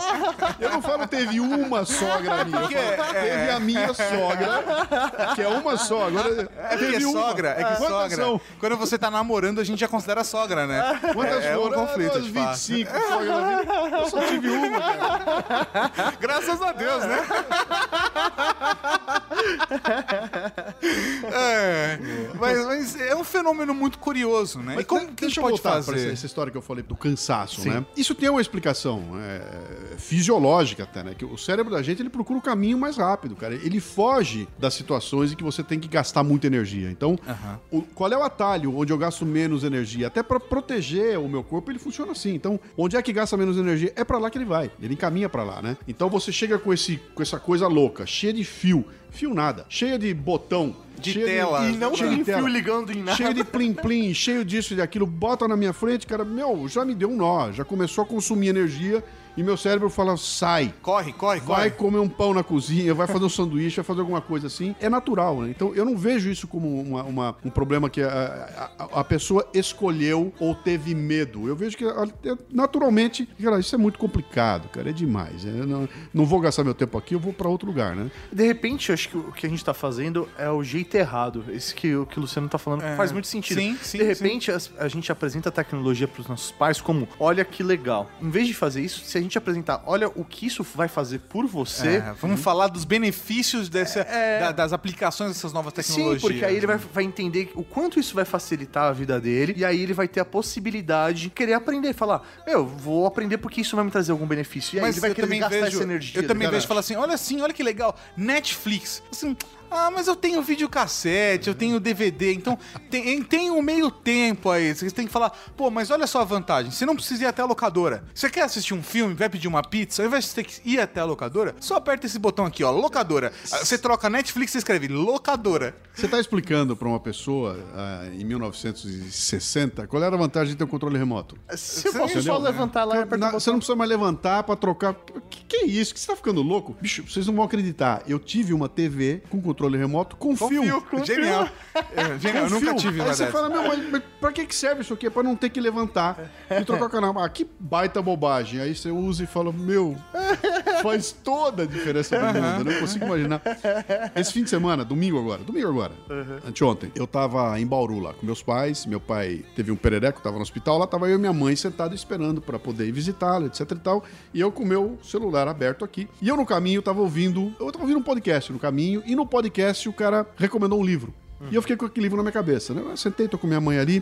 Eu não falo teve uma sogra minha. Eu falo, é- Teve a minha sogra, que é uma só. Agora, É teve uma. sogra, é que Quantas sogra. são? Quando você tá namorando, a gente já considera sogra, né? Quantas é, é um foram? conflito, Ah, de fato. 25 sogras na vida. Eu só tive uma, cara. Graças a Deus, né? É, mas, mas é um fenômeno muito curioso, né? Mas e como que a gente pode voltar pra fazer? essa, história que eu falei do cansaço, Sim. né? Isso tem uma explicação é, fisiológica até, né? Que o cérebro da gente ele procura o caminho mais rápido, cara. Ele foge das situações em que você tem que gastar muita energia. Então, o- qual é o atalho onde eu gasto menos energia? Até pra proteger o meu corpo, ele funciona assim. Então, onde é que gasta menos energia? É pra lá que ele vai. Ele encaminha pra lá, né? Então você chega com esse com essa coisa louca, cheia de fio, fio nada, cheia de botão, De cheia tela. E não cheia tem de fio ligando em nada. cheio de plim-plim, cheio disso e daquilo, bota na minha frente, cara, meu, já me deu um nó, já começou a consumir energia e meu cérebro fala, sai. Corre, corre, Vai corre. comer um pão na cozinha, vai fazer um sanduíche, vai fazer alguma coisa assim. É natural, né? Então eu não vejo isso como uma- uma- um problema que a, a- a pessoa escolheu ou teve medo. Eu vejo que a- é, naturalmente, cara, isso é muito complicado, cara, é demais. né? Eu não, não vou gastar meu tempo aqui, eu vou pra outro lugar, né? De repente, eu acho que o que a gente tá fazendo é o jeito errado. Esse que, o que o Luciano tá falando faz muito sentido. Sim, sim, De repente, as- a gente apresenta a tecnologia pros nossos pais como, olha que legal. Em vez de fazer isso, se a gente apresentar, olha o que isso vai fazer por você... É, vamos falar dos benefícios dessa, da- das aplicações dessas novas tecnologias. Sim, porque aí ele vai, vai entender o quanto isso vai facilitar a vida dele, e aí ele vai ter a possibilidade de querer aprender, falar, eu vou aprender porque isso vai me trazer algum benefício. E aí Mas ele vai querer gastar vejo, essa energia. eu também cara. vejo falar assim, olha assim, olha que legal, Netflix. Assim, ah, mas eu tenho videocassete, eu tenho DVD, então tem, tem um meio tempo aí. Você tem que falar, pô, mas olha só a vantagem, você não precisa ir até a locadora. Você quer assistir um filme, vai pedir uma pizza, ao invés de você ter que ir até a locadora, só aperta esse botão aqui, ó, locadora. Ah, Você troca Netflix e escreve locadora. Você tá explicando pra uma pessoa ah, em 1960 qual era a vantagem de ter um controle remoto? Se eu posso só levantar lá e Na- apertar o você não precisa mais levantar pra trocar. Que que é isso? Que você tá ficando louco? Bicho, vocês não vão acreditar. Eu tive uma TV com controle remoto com, fio. fio, com Genial. É, genial, eu Com nunca fio. tive Aí você dessa. fala, meu, mas, mas pra que que serve isso aqui? É pra não ter que levantar e trocar o canal. Ah, que baita bobagem. Aí você usa e fala, meu, faz toda a diferença do mundo. Eu não consigo imaginar. Esse fim de semana, domingo agora, domingo agora, anteontem, eu tava em Bauru lá com meus pais. Meu pai teve um perereco, tava no hospital. Lá tava eu e minha mãe sentados esperando pra poder ir visitá-lo, etc e tal. E eu com o meu celular aberto aqui. E eu no caminho tava ouvindo, eu tava ouvindo um podcast no caminho. E no podcast podcast o cara recomendou um livro. E eu fiquei com aquele livro na minha cabeça, né? Eu sentei, tô com minha mãe ali,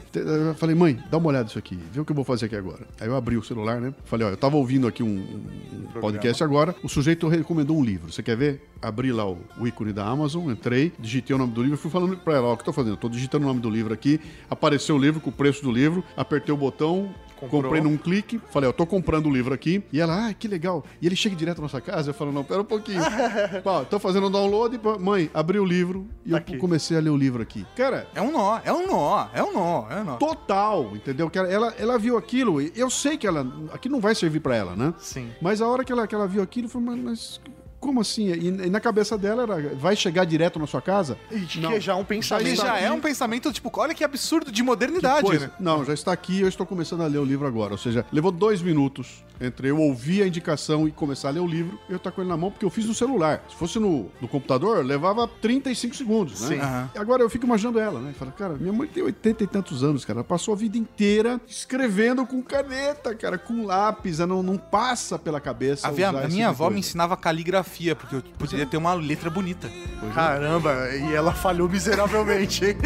falei, mãe, dá uma olhada nisso aqui, vê o que eu vou fazer aqui agora. Aí eu abri o celular, né? Falei, ó, eu tava ouvindo aqui um, um podcast agora, o sujeito recomendou um livro. Você quer ver? Abri lá o, o ícone da Amazon, entrei, digitei o nome do livro, fui falando pra ela, ó, o que eu tô fazendo? Eu tô digitando o nome do livro aqui, apareceu o livro com o preço do livro, apertei o botão, Comprou. comprei num clique, falei, ó, tô comprando o livro aqui. E ela, ah, que legal. E ele chega direto na nossa casa, eu falo, não, pera um pouquinho. Pô, tô fazendo um download, pô, mãe, abri o livro e eu Aqui. comecei a ler o livro aqui. Cara, É um nó, é um nó, é um nó, é um nó. total, entendeu? Que ela, ela, viu aquilo, e eu sei que ela, aqui não vai servir pra ela, né? Sim. Mas a hora que ela, que ela viu aquilo, eu falei, mas como assim? E, e na cabeça dela era, vai chegar direto na sua casa? E que é já um pensamento. Ele já é um pensamento, tipo, olha que absurdo de modernidade, né? Não, já está aqui, eu estou começando a ler o livro agora. Ou seja, levou dois minutos entre eu ouvir a indicação e começar a ler o livro, eu estou com ele na mão, porque eu fiz no celular. Se fosse no, no computador, levava 35 segundos, né? Sim. E agora eu fico imaginando ela, né? Fala, cara, minha mãe tem 80 e tantos anos, cara. Ela passou a vida inteira escrevendo com caneta, cara, com lápis. Ela não, não passa pela cabeça. A, minha- a minha tipo de avó me coisa. ensinava caligrafia, porque eu poderia ter uma letra bonita. Caramba, e ela falhou miseravelmente, hein?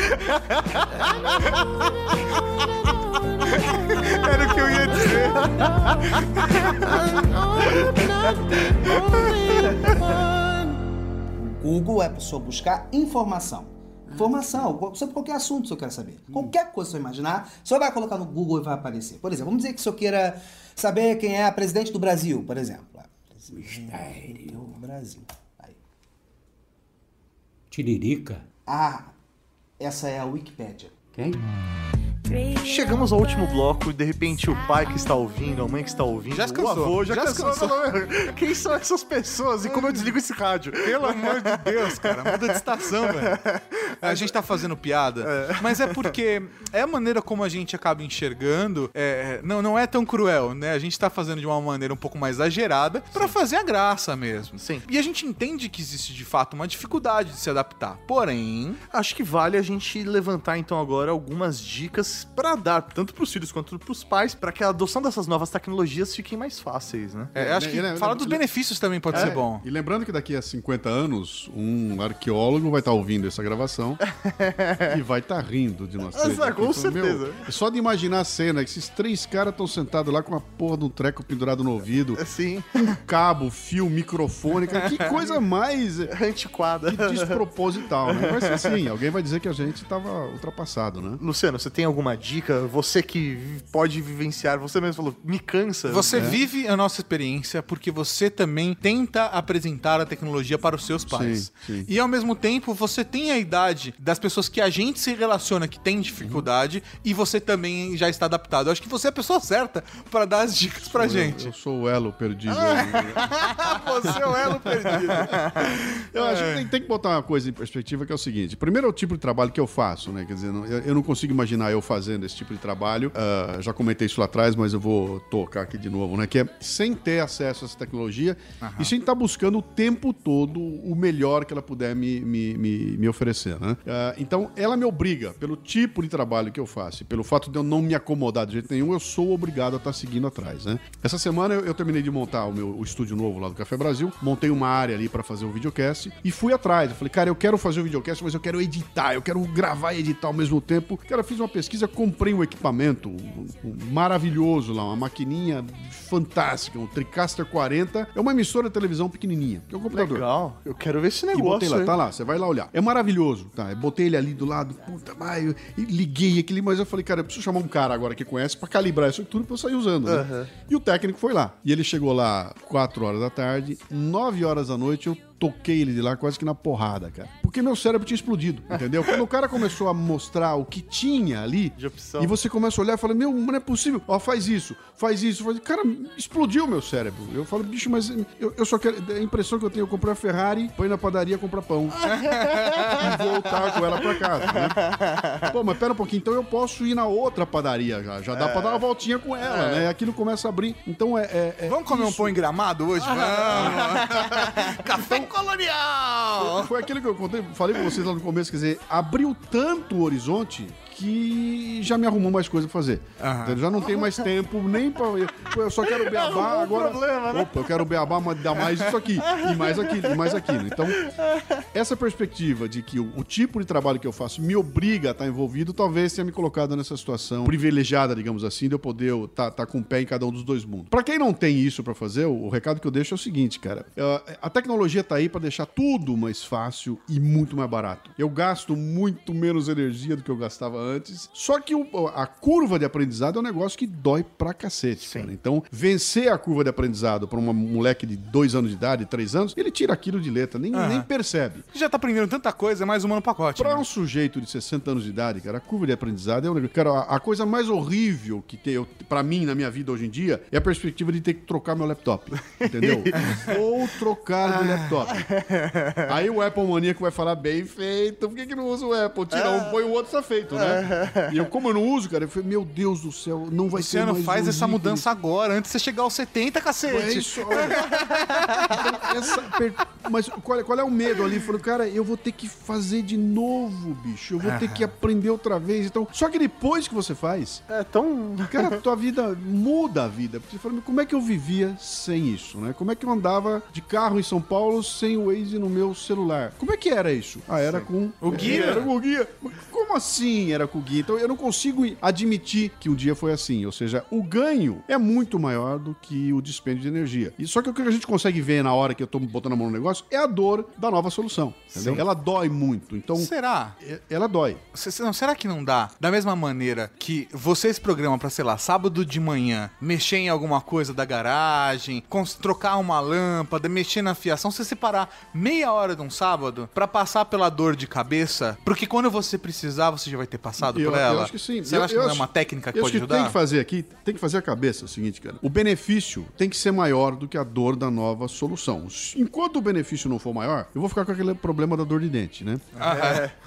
Era o que eu ia dizer. Google é a pessoa buscar informação. Informação, sobre qualquer assunto que eu quero saber. Qualquer coisa que você imaginar, só vai colocar no Google e vai aparecer. Por exemplo, vamos dizer que se eu queira saber quem é a presidente do Brasil, por exemplo. Ah, Presidente do Brasil. Aí. Tiririca. Ah, essa é a Wikipédia. Chegamos ao último bloco e de repente o pai que está ouvindo, a mãe que está ouvindo, Já o avô já, já cansou. cansou. Quem são essas pessoas e como eu desligo esse rádio? Pelo amor de Deus, cara, muda de estação, velho. A gente tá fazendo piada, mas é porque é a maneira como a gente acaba enxergando, é, não, não é tão cruel, né? A gente tá fazendo de uma maneira um pouco mais exagerada pra fazer a graça mesmo. Sim. E a gente entende que existe de fato uma dificuldade de se adaptar. Porém, Acho que vale a gente levantar então agora algumas dicas pra dar tanto pros filhos quanto pros pais para que a adoção dessas novas tecnologias fiquem mais fáceis, né? é, acho que Ele- ele- falar dos benefícios também pode ser bom. E lembrando que daqui a 50 anos, um arqueólogo vai estar ouvindo essa gravação e vai estar rindo de nós três. Aqui. com Falando, certeza. "Meu, é só de imaginar a cena, que esses três caras estão sentados lá com uma porra de um treco pendurado no ouvido, Assim, um cabo, fio, microfone, cara, que coisa mais antiquada. desproposital, né? Ser assim, alguém vai dizer que a gente tava ultrapassado, né? Luciano, você tem alguma dica? Você que pode vivenciar, você mesmo falou, me cansa. Você vive a nossa experiência porque você também tenta apresentar a tecnologia para os seus pais. Sim, sim. E ao mesmo tempo, você tem a idade das pessoas que a gente se relaciona que tem dificuldade e você também já está adaptado. Eu acho que você é a pessoa certa para dar as dicas pra gente. Eu sou o elo perdido. você é o elo perdido. Eu acho que tem, tem que botar uma coisa em perspectiva que é o seguinte: primeiro é o tipo de trabalho que eu faço, né? Quer dizer, eu, eu não consigo imaginar eu fazendo esse tipo de trabalho. Ah, já comentei isso lá atrás, mas eu vou tocar aqui de novo, né? Que é sem ter acesso a essa tecnologia e sem estar buscando o tempo todo o melhor que ela puder me, me, me, me oferecer, né? Ah, então, ela me obriga, pelo tipo de trabalho que eu faço, pelo fato de eu não me acomodar de jeito nenhum, eu sou obrigado a estar seguindo atrás, né? Essa semana eu, eu terminei de montar o meu o estúdio novo lá do Café Brasil, montei uma área ali para fazer o videocast e fui atrás. Eu falei, cara, eu quero fazer o videocast, mas eu quero editar, eu quero gravar e editar ao mesmo tempo. Cara, fiz uma pesquisa, comprei um equipamento um- um maravilhoso lá, uma maquininha fantástica, um TriCaster 40. É uma emissora de televisão pequenininha, que é um computador. Legal. Eu quero ver esse E negócio. botei lá, hein? tá lá, você vai lá olhar. É maravilhoso, tá? Eu botei ele ali do lado, puta, e liguei aquele, mas eu falei, cara, eu preciso chamar um cara agora que conhece pra calibrar isso tudo pra eu sair usando, né? Aham. E o técnico foi lá. E ele chegou lá 4 horas da tarde, 9 horas da noite eu toquei ele de lá quase que na porrada, cara. Porque meu cérebro tinha explodido, entendeu? Quando o cara começou a mostrar o que tinha ali, e você começa a olhar e fala, meu, não é possível. Ó, faz isso, faz isso, faz Cara, explodiu meu cérebro. Eu falo, bicho, mas eu, eu só quero. A impressão que eu tenho é comprar Ferrari, põe na padaria, comprar pão. e voltar com ela pra casa, né? Pô, mas pera um pouquinho, então eu posso ir na outra padaria já. Já dá pra dar uma voltinha com ela, né? Aquilo começa a abrir. Então é. é- é Vamos comer um isso. pão em gramado hoje? Vamos! Café colonial! Foi aquilo que eu contei, falei pra vocês lá no começo, quer dizer, abriu tanto o horizonte que já me arrumou mais coisa pra fazer. Entendeu? Já não tenho mais tempo nem pra. Pô, eu só quero beabá agora. Opa, eu quero beabá, mas dá mais isso aqui. E mais aquilo, e mais aquilo. Então, essa perspectiva de que o, o tipo de trabalho que eu faço me obriga a estar envolvido, talvez tenha me colocado nessa situação privilegiada, digamos assim, de eu poder estar com o pé em cada um dos dois mundos. Pra quem não tem isso pra fazer, o, o recado que eu deixo é o seguinte, cara. eh, a tecnologia tá aí pra deixar tudo mais fácil e muito mais barato. Eu gasto muito menos energia do que eu gastava antes. Só que o- a curva de aprendizado é um negócio que dói pra cacete, cara. Então, vencer a curva de aprendizado pra um moleque de dois anos de idade, três anos, ele tira aquilo de letra, nem, nem percebe. Já tá aprendendo tanta coisa, é mais uma no pacote. Pra né? um sujeito de 60 anos de idade, cara, a curva de aprendizado é um negócio. Cara, a, a coisa mais horrível que tem eu, pra mim na minha vida hoje em dia é a perspectiva de ter que trocar meu laptop. Entendeu? Ou trocar de laptop. Aí o Apple Maníaco vai falar, bem feito, por que, que não usa o Apple? Tira um, põe o outro, tá feito, né? E eu, como eu não uso, cara, eu falei, meu Deus do céu, não vai ser Luciano, faz essa mudança agora, antes de você chegar aos 70, É cacete. isso, olha. Então, essa per- Mas qual, é- qual é o medo ali? Falou, cara, eu vou ter que fazer de novo, bicho. Eu vou ter que aprender outra vez. Então, só que depois que você faz, É tão. cara, tua vida muda a vida. Porque você fala, "Mas como é que eu vivia sem isso, né? Como é que eu andava de carro em São Paulo sem o Waze no meu celular? Como é que era isso? Ah, era com O guia. Era com o guia. Como assim era com o guia? Então eu não consigo admitir que um dia foi assim. Ou seja, o ganho é muito maior do que o dispêndio de energia. E só que o que a gente consegue ver na hora que eu tô botando a mão no negócio é a dor da nova solução. Entendeu? Ela dói muito. Então, Será? é- ela dói. Não, será que não dá? Da mesma maneira que você se programa pra, sei lá, sábado de manhã, mexer em alguma coisa da garagem, trocar uma lâmpada, mexer na fiação, você separar meia hora de um sábado pra passar pela dor de cabeça, porque quando você precisar, você já vai ter passado Eu, por eu ela? acho que sim. Você Eu- acha eu que não é uma técnica que eu pode acho que ajudar? tem que fazer aqui, tem que fazer a cabeça é o seguinte, cara. O benefício tem que ser maior do que a dor da nova solução. Enquanto o benefício não for maior, eu vou ficar com aquele problema da dor de dente, né?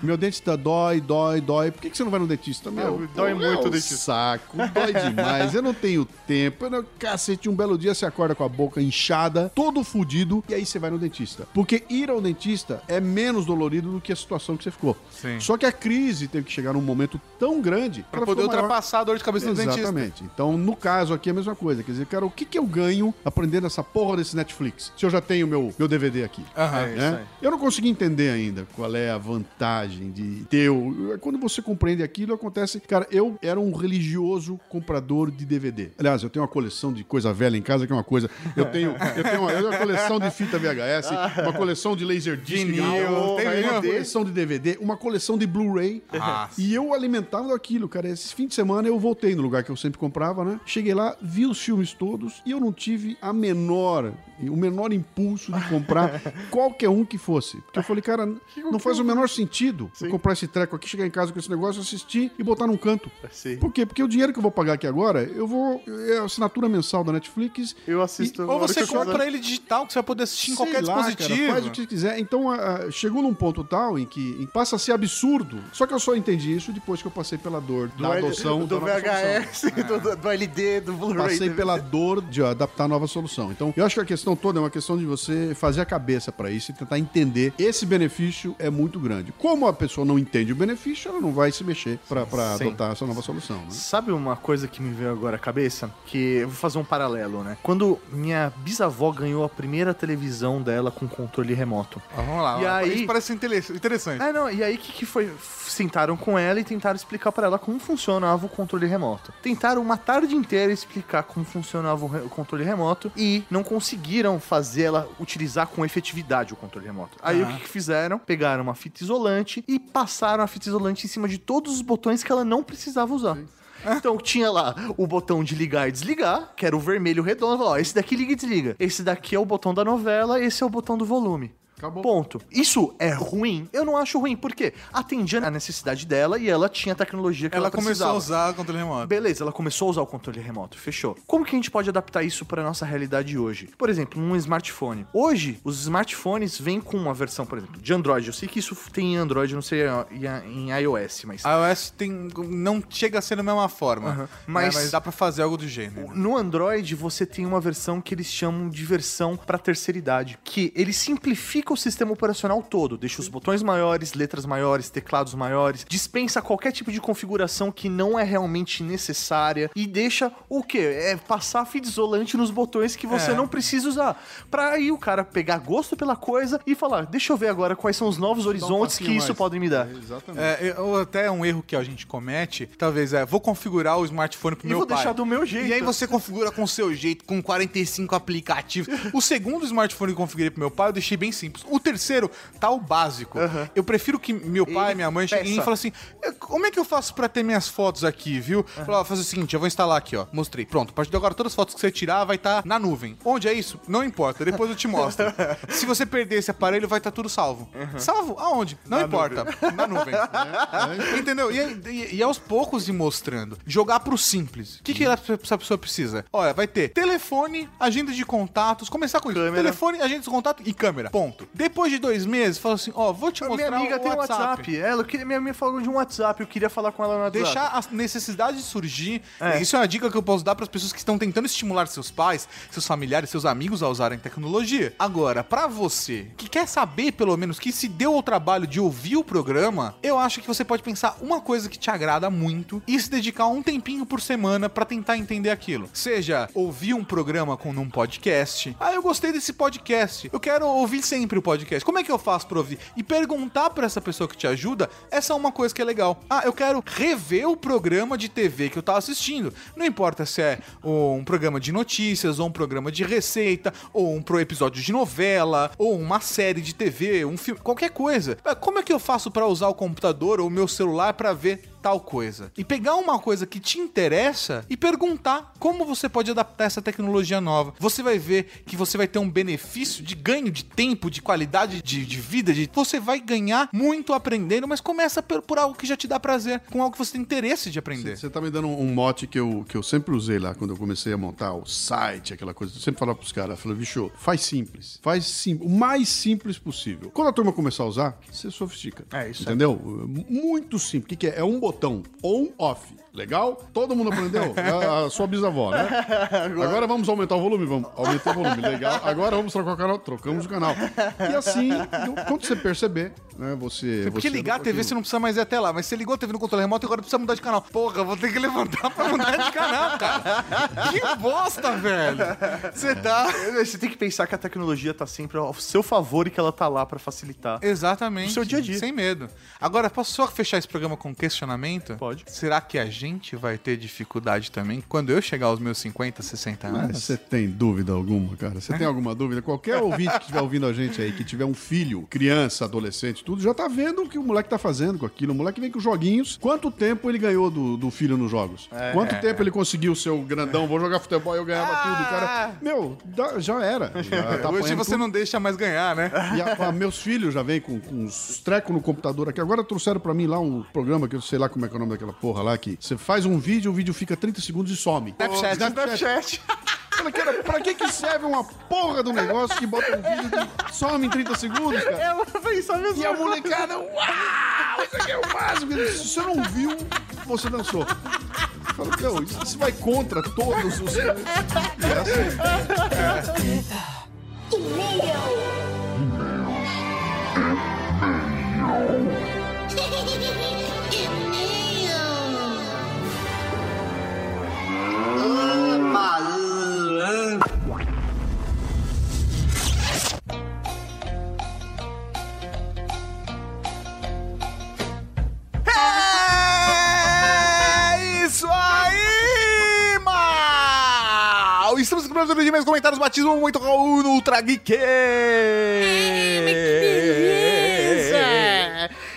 Meu dente tá dói, dói, dói. Por que, que você não vai no dentista? Meu, dói muito é o dentista. saco, dói demais. Eu não tenho tempo. Eu não... Cacete, um belo dia você acorda com a boca inchada, todo fudido, e aí você vai no dentista. Porque ir ao dentista é menos dolorido do que a situação que você ficou. Sim. Só que a crise teve que chegar num momento tão grande Pra ela poder ultrapassar a dor de cabeça do dentista. Exatamente. Então, no caso aqui é a mesma coisa. Quer dizer, cara, o que, que eu ganho aprendendo essa porra desse Netflix? Se eu já tenho meu, meu DVD aqui. Aham. É isso né? Eu não consegui entender ainda qual é a vantagem de ter. o- Quando você compreende aquilo, acontece. Cara, eu era um religioso comprador de DVD. Aliás, eu tenho uma coleção de coisa velha em casa, que é uma coisa. Eu tenho, eu tenho, uma, eu tenho uma coleção de fita VHS, uma coleção de Laserdisc, Vinil, uma- uma coleção de DVD, uma coleção de Blu-ray. Nossa. E eu alimentava daquilo, cara. Esse fim de semana eu voltei no lugar que eu sempre comprava, né? Cheguei lá, vi os filmes todos e eu não tive a menor, o menor impulso de comprar qualquer um que fosse. Porque eu falei, cara, não faz o menor sentido eu comprar esse treco aqui, chegar em casa com esse negócio, assistir e botar num canto. Sim. Por quê? Porque o dinheiro que eu vou pagar aqui agora, eu vou. É a assinatura mensal da Netflix. Eu assisto. Ou a hora você eu quiser. compra ele digital, que você vai poder assistir em Sei qualquer lá, dispositivo. Cara, faz o que você quiser. Então, ah, ah, chegou num ponto tal em que em- passa a ser absurdo. Só que eu só entendi isso depois que eu passei pela dor Do, da adoção do da nova solução. VHS, do, do LD, do Blu-ray. Passei do- pela dor de adaptar a nova solução. Então, eu acho que a questão toda é uma questão de você fazer a cabeça pra isso e tentar entender. Esse benefício é muito grande. Como a pessoa não entende o benefício, ela não vai se mexer Sim. adotar essa nova solução. Né? Sabe uma coisa que me veio agora à cabeça? Que eu vou fazer um paralelo, né? Quando minha bisavó ganhou a primeira televisão dela com controle remoto. Ah, vamos lá. E lá. aí- Isso parece interessante. Ah, não, e aí o que, que foi? Sentaram com ela e tentaram explicar pra ela como funcionava o controle remoto. Tentaram uma tarde inteira explicar como funcionava o, controle remoto e não conseguiram fazer ela utilizar com efetividade o controle remoto. Aí o que, que fizeram? Pegaram uma fita isolante e passaram a fita isolante em cima de todos os botões que ela não precisava usar. Então tinha lá o botão de ligar e desligar, que era o vermelho redondo. Ó, esse daqui liga e desliga. Esse daqui é o botão da novela, esse é o botão do volume. Acabou. Ponto. Isso é ruim? Eu não acho ruim, porque atendia a necessidade dela e ela tinha a tecnologia que ela, Ela começou precisava. a usar o controle remoto. Beleza, ela começou a usar o controle remoto, fechou. Como que a gente pode adaptar isso para nossa realidade hoje? Por exemplo, um smartphone. Hoje, os smartphones vêm com uma versão, por exemplo, de Android. Eu sei que isso tem em Android, não sei em iOS, mas A iOS tem, não chega a ser da mesma forma. Aham. né? Mas- Mas... dá pra fazer algo do gênero. No Android, você tem uma versão que eles chamam de versão para terceira idade, que ele simplifica o sistema operacional todo, deixa os botões maiores, letras maiores, teclados maiores, dispensa qualquer tipo de configuração que não é realmente necessária e deixa o quê? É passar fita isolante nos botões que você É. não precisa usar. Pra aí o cara pegar gosto pela coisa e falar, deixa eu ver agora quais são os novos horizontes que passinho isso mais. pode me dar. É, exatamente. É, eu- até um erro que a gente comete, talvez é, vou configurar o smartphone pro E meu vou pai. deixar do meu jeito. E aí você configura com o seu jeito, com 45 aplicativos. O segundo smartphone que eu configurei pro meu pai, eu deixei bem simples. O terceiro tá o básico. Eu prefiro que meu pai e minha mãe cheguem e falem assim, "Eh, como é que eu faço pra ter minhas fotos aqui, viu? Falar, ó, faz o seguinte, eu vou instalar aqui, ó. Mostrei. Pronto, a partir de agora todas as fotos que você tirar vai estar na nuvem. Onde é isso? Não importa, depois eu te mostro. Se você perder esse aparelho, vai estar tudo salvo. Salvo? Aonde? Não importa. Na nuvem. Entendeu? E, e- e aos poucos ir mostrando. Jogar pro simples. O que, que essa pessoa precisa? Olha, vai ter telefone, agenda de contatos. Começar com isso. Câmera. Telefone, agenda de contato e câmera. Ponto. Depois de dois meses, fala assim: ó, vou te A minha mostrar amiga o tem um WhatsApp. WhatsApp. Ela, queria, minha amiga falou de um WhatsApp, eu queria falar com ela no WhatsApp. Deixar a necessidade surgir. É. Isso é uma dica que eu posso dar para as pessoas que estão tentando estimular seus pais, seus familiares, seus amigos a usarem tecnologia. Agora, para você que quer saber, pelo menos, que se deu o trabalho de ouvir o programa, eu acho que você pode pensar uma coisa que te agrada muito e se dedicar um tempinho por semana para tentar entender aquilo. Seja ouvir um programa com num podcast. Ah, eu gostei desse podcast. Eu quero ouvir sempre o podcast. Como é que eu faço para ouvir? E perguntar para essa pessoa que te ajuda, essa é uma coisa que é legal. Ah, eu quero rever o programa de TV que eu tava assistindo. Não importa se é um programa de notícias, ou um programa de receita, ou um pro episódio de novela, ou uma série de TV, um filme, qualquer coisa. Como é que eu faço para usar o computador ou o meu celular para ver tal coisa. E pegar uma coisa que te interessa e perguntar como você pode adaptar essa tecnologia nova. Você vai ver que você vai ter um benefício de ganho de tempo, de qualidade de, de vida, de você vai ganhar muito aprendendo, mas começa por, por algo que já te dá prazer, com algo que você tem interesse de aprender. Você tá me dando um mote que eu, que eu sempre usei lá quando eu comecei a montar o site, aquela coisa. Eu sempre falava pros caras, falei, bicho, faz simples. Faz sim, o mais simples possível. Quando a turma começar a usar, você sofistica. É, isso Entendeu? Muito simples. O que, que é? É um botão on, off. Legal? Todo mundo aprendeu? a, a sua bisavó, né? Agora vamos aumentar o volume? Vamos aumentar o volume. Legal. Agora vamos trocar o canal? Trocamos o canal. E assim, quando você perceber, né, você... Porque você ligar a TV você não precisa mais ir até lá, mas você ligou a TV no controle remoto e agora precisa mudar de canal. Porra, vou ter que levantar pra mudar de canal, cara. Que bosta, velho. Você tá. Você tem que pensar que a tecnologia tá sempre ao seu favor e que ela tá lá pra facilitar. Exatamente. No seu dia a dia. Sem medo. Agora, posso só fechar esse programa com um questionamento? Pode. Será que a gente vai ter dificuldade também quando eu chegar aos meus 50, 60 Mas anos? Você tem dúvida alguma, cara? Você tem alguma dúvida? Qualquer ouvinte que estiver ouvindo a gente aí, que tiver um filho, criança, adolescente, tudo, já tá vendo o que o moleque tá fazendo com aquilo. O moleque vem com joguinhos. Quanto tempo ele ganhou do, do filho nos jogos? Quanto tempo ele conseguiu ser o grandão? Vou jogar futebol e eu ganhava tudo, cara. Meu, já era. Já tá Hoje você tudo. não deixa mais ganhar, né? E a- a- meus filhos já vêm com, com uns trecos no computador aqui. Agora trouxeram pra mim lá um programa que eu sei lá como é que é o nome daquela porra lá, que você faz um vídeo, o vídeo fica 30 segundos e some. Snapchat, Snapchat. Fala, cara, pra que que serve uma porra do negócio que bota um vídeo que some em 30 segundos, cara? Ela pensa mesmo. E a molecada, uau, isso aqui é o máximo. Se você não viu, você dançou. Fala, meu, isso, isso vai contra todos os... É assim. É isso aí, de e-mails, comentários, batismo muito Raul no Ultra Geek!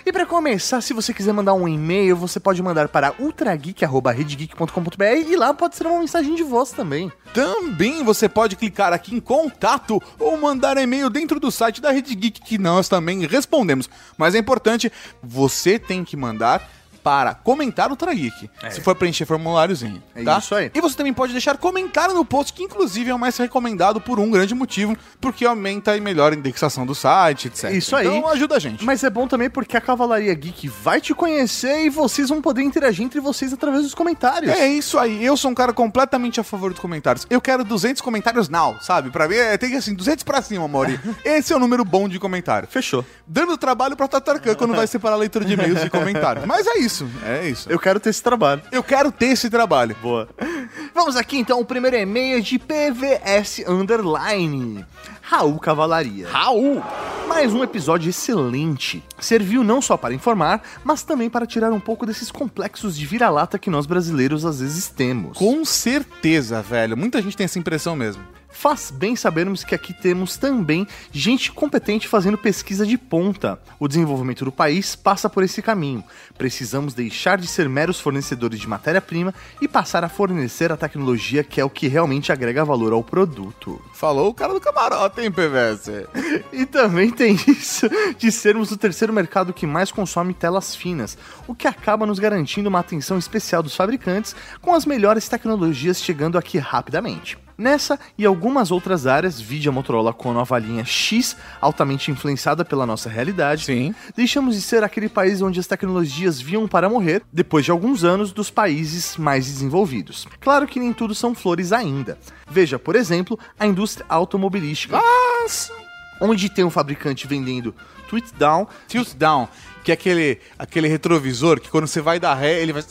E pra começar, se você quiser mandar um e-mail, você pode mandar para ultrageek.redgeek.com.br e lá pode ser uma mensagem de voz também. Também você pode clicar aqui em contato ou mandar e-mail dentro do site da Rede Geek que nós também respondemos. Mas é importante, você tem que mandar para comentar o Trageek, se for preencher formuláriozinho, É tá? isso aí. E você também pode deixar comentário no post, que inclusive é o mais recomendado por um grande motivo, porque aumenta e melhora a indexação do site, etc. Isso aí. Então ajuda a gente. Mas é bom também porque a Cavalaria Geek vai te conhecer e vocês vão poder interagir entre vocês através dos comentários. É isso aí, eu sou um cara completamente a favor dos comentários. Eu quero 200 comentários now, sabe? Pra mim, é, tem que assim, 200 pra cima, Mauri. Esse é o número bom de comentário. Fechou. Dando trabalho pra Tatarkan quando vai separar a leitura de e-mails e comentários. Mas é isso, é isso. Eu quero ter esse trabalho. Eu quero ter esse trabalho. Boa. Vamos aqui então, o primeiro e-mail de PVS Underline. Raul Cavalaria. Raul! Mais um episódio excelente. Serviu não só para informar, mas também para tirar um pouco desses complexos de vira-lata que nós brasileiros às vezes temos. Com certeza, velho. Muita gente tem essa impressão mesmo. Faz bem sabermos que aqui temos também gente competente fazendo pesquisa de ponta. O desenvolvimento do país passa por esse caminho. Precisamos deixar de ser meros fornecedores de matéria-prima e passar a fornecer a tecnologia que é o que realmente agrega valor ao produto. Falou o cara do camarote, hein, PVS? E também tem isso de sermos o terceiro mercado que mais consome telas finas, o que acaba nos garantindo uma atenção especial dos fabricantes com as melhores tecnologias chegando aqui rapidamente. Nessa e algumas outras áreas, vide a Motorola com a nova linha X, altamente influenciada pela nossa realidade, Sim. deixamos de ser aquele país onde as tecnologias vinham para morrer depois de alguns anos dos países mais desenvolvidos. Claro que nem tudo são flores ainda. Veja, por exemplo, a indústria automobilística, Nossa! onde tem um fabricante vendendo tweet down Tilt down, que é aquele, aquele retrovisor que quando você vai dar ré, ele vai.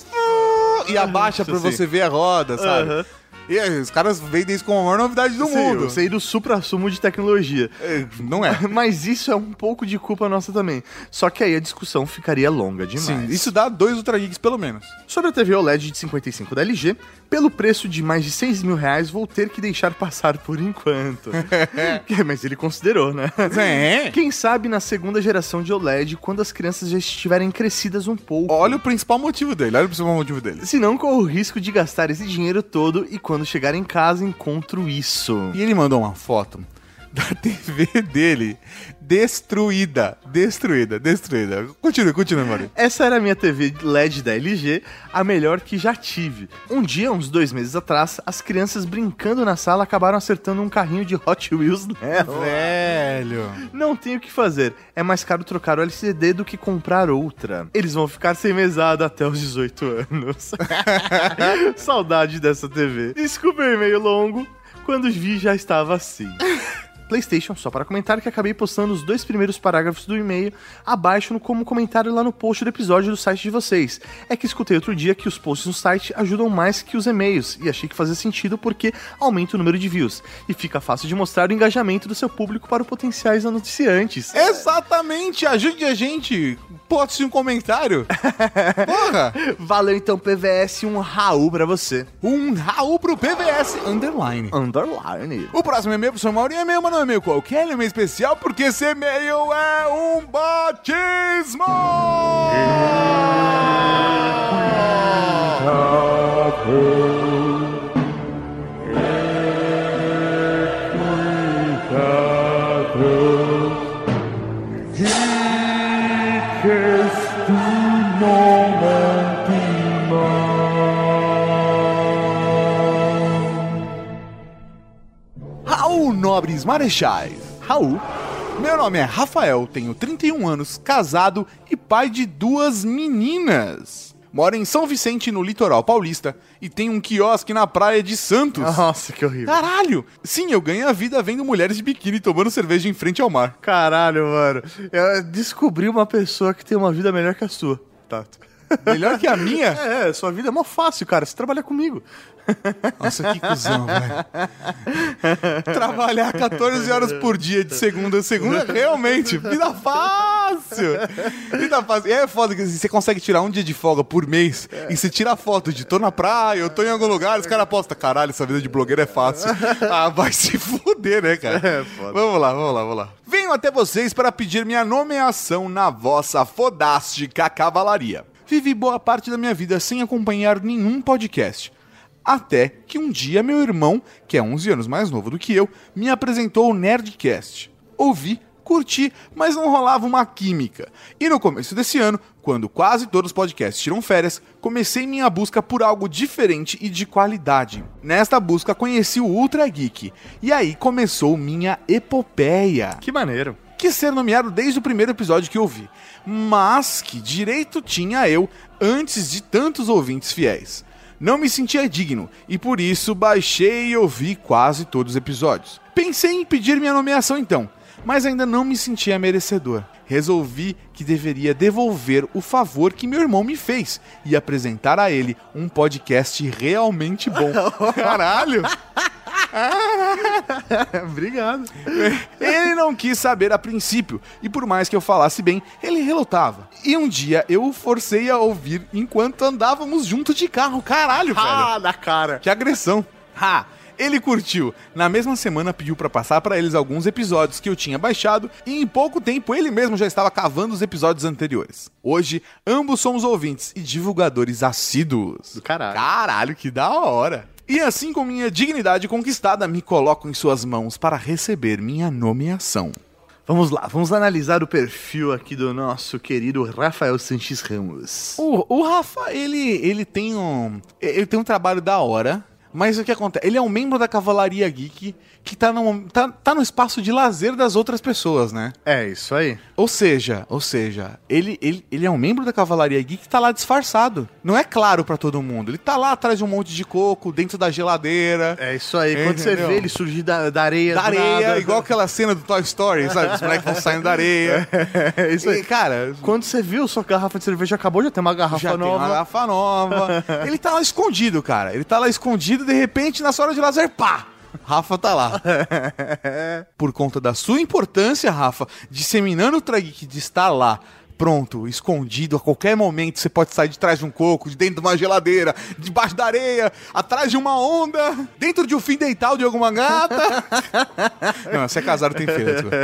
E abaixa sim. você ver a roda, sabe? Aham. E aí, os caras vendem isso como a maior novidade do mundo. Eu sei do supra-sumo de tecnologia. É, Não é. Mas isso é um pouco de culpa nossa também. Só que aí a discussão ficaria longa demais. Sim, isso dá dois Ultra Geeks pelo menos. Sobre a TV OLED de 55 da LG, pelo preço de mais de 6 mil reais, vou ter que deixar passar por enquanto. Que- Mas ele considerou, né? É. Quem sabe na segunda geração de OLED, quando as crianças já estiverem crescidas um pouco. Olha o principal motivo dele, olha o principal motivo dele. Se não, corro o risco de gastar esse dinheiro todo e quando chegar em casa encontro isso. E ele mandou uma foto da TV dele destruída. Destruída, destruída. Continue, continue, Mario. Essa era a minha TV LED da LG, a melhor que já tive. Um dia, uns dois meses atrás, as crianças brincando na sala acabaram acertando um carrinho de Hot Wheels nela. Velho. Não tem o que fazer. É mais caro trocar o LCD do que comprar outra. Eles vão ficar sem mesada até os 18 anos. Saudade dessa TV. Desculpa o e-mail longo. Quando vi, já estava assim. PlayStation, só para comentar que acabei postando os dois primeiros parágrafos do e-mail abaixo no como comentário lá no post do episódio do site de vocês. É que escutei outro dia que os posts no site ajudam mais que os e-mails e achei que fazia sentido porque aumenta o número de views e fica fácil de mostrar o engajamento do seu público para os potenciais anunciantes. Exatamente, ajude a gente. Poste um comentário. Porra. Valeu então, PVS, um Raul pra você. Um Raul pro PVS Underline. Underline. O próximo e-mail, professor Mauro, é e-mail, mas e-mail qualquer, é e-mail especial, porque esse e-mail é um batismo! Nobres Marechais. Raul. Meu nome é Rafael, tenho 31 anos, casado e pai de duas meninas. Moro em São Vicente, no litoral paulista, e tenho um quiosque na praia de Santos. Nossa, que horrível. Caralho! Sim, eu ganho a vida vendo mulheres de biquíni tomando cerveja em frente ao mar. Caralho, mano. Eu descobri uma pessoa que tem uma vida melhor que a sua, Tato. Melhor que a minha? É, sua vida é mó fácil, cara. Você trabalha comigo. Nossa, que cuzão, velho. Trabalhar 14 horas por dia de segunda a segunda, realmente, vida fácil. Vida fácil. E é foda que assim, você consegue tirar um dia de folga por mês e você tira a foto de tô na praia, eu tô em algum lugar, os caras apostam, caralho, essa vida de blogueiro é fácil. Ah, vai se fuder, né, cara? É, foda. Vamos lá, vamos lá, vamos lá. Venho até vocês para pedir minha nomeação na vossa fodástica cavalaria. Vivi boa parte da minha vida sem acompanhar nenhum podcast. Até que um dia meu irmão, que é 11 anos mais novo do que eu, me apresentou o Nerdcast. Ouvi, curti, mas não rolava uma química. E no começo desse ano, quando quase todos os podcasts tiram férias, comecei minha busca por algo diferente e de qualidade. Nesta busca conheci o Ultra Geek, e aí começou minha epopeia Que maneiro. quis ser nomeado desde o primeiro episódio que eu vi, mas que direito tinha eu antes de tantos ouvintes fiéis. Não me sentia digno e por isso baixei e ouvi quase todos os episódios. Pensei em pedir minha nomeação então, mas ainda não me sentia merecedor. Resolvi que deveria devolver o favor que meu irmão me fez e apresentar a ele um podcast realmente bom. Caralho! Obrigado. Ele não quis saber a princípio, e por mais que eu falasse bem, ele relutava. E um dia eu o forcei a ouvir enquanto andávamos junto de carro. Caralho, velho. Ah, na cara. Que agressão. Ha! Ele curtiu. Na mesma semana pediu pra passar pra eles alguns episódios que eu tinha baixado e em pouco tempo ele mesmo já estava cavando os episódios anteriores. Hoje, ambos somos ouvintes e divulgadores assíduos. Do caralho. Caralho, que da hora. E assim com minha dignidade conquistada, me coloco em suas mãos para receber minha nomeação. Vamos lá, vamos analisar o perfil aqui do nosso querido Rafael Sanches Ramos. O, o Rafa, ele, ele tem um. Ele tem um trabalho da hora. Mas o que acontece? Ele é um membro da Cavalaria Geek que tá no, tá, tá no espaço de lazer das outras pessoas, né? É, isso aí. Ou seja, ou seja, ele, ele, ele é um membro da Cavalaria Geek que tá lá disfarçado. Não é claro pra todo mundo. Ele tá lá atrás de um monte de coco, dentro da geladeira. É isso aí. Quando você vê ele surgir da, da areia. Da areia, nada. igual aquela cena do Toy Story, sabe? Os moleques vão saindo da areia. É isso aí. E, cara, Quando você viu, sua garrafa de cerveja acabou, já tem uma garrafa já tem nova. uma garrafa nova. ele tá lá escondido, cara. Ele tá lá escondido, de repente, na sua hora de lazer, pá! Rafa tá lá. Por conta da sua importância, Rafa, disseminando o Trageek de estar lá, pronto, escondido a qualquer momento, você pode sair de trás de um coco, de dentro de uma geladeira, debaixo da areia, atrás de uma onda, dentro de um fim dental de alguma gata. Não, se é casado tem feira. desculpa.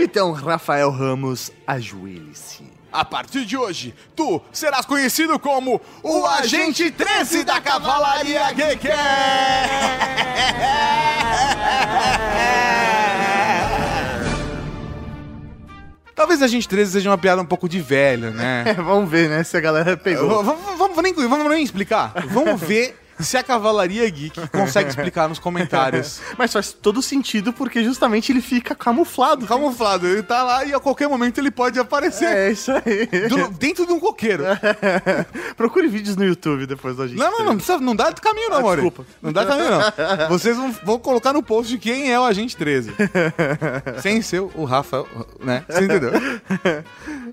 Então, Rafael Ramos, ajoelhe-se. A partir de hoje, tu serás conhecido como o Agente 13 da Cavalaria Geek! Talvez a gente 13 seja uma piada um pouco de velho, né? É, vamos ver, né, se a galera pegou. Vamos, vamos, vamos nem, vamos nem explicar. Vamos ver se a Cavalaria Geek consegue explicar nos comentários. Mas faz todo sentido porque justamente ele fica camuflado. Camuflado, ele tá lá e a qualquer momento ele pode aparecer. É isso aí. do- dentro de um coqueiro. Procure vídeos no YouTube depois da gente. Não, não, não, precisa, não dá caminho não, Ah, desculpa. Não dá caminho não. Vocês vão, vão colocar no post quem é o Agente 13. Sem ser o Rafa, né? Você entendeu?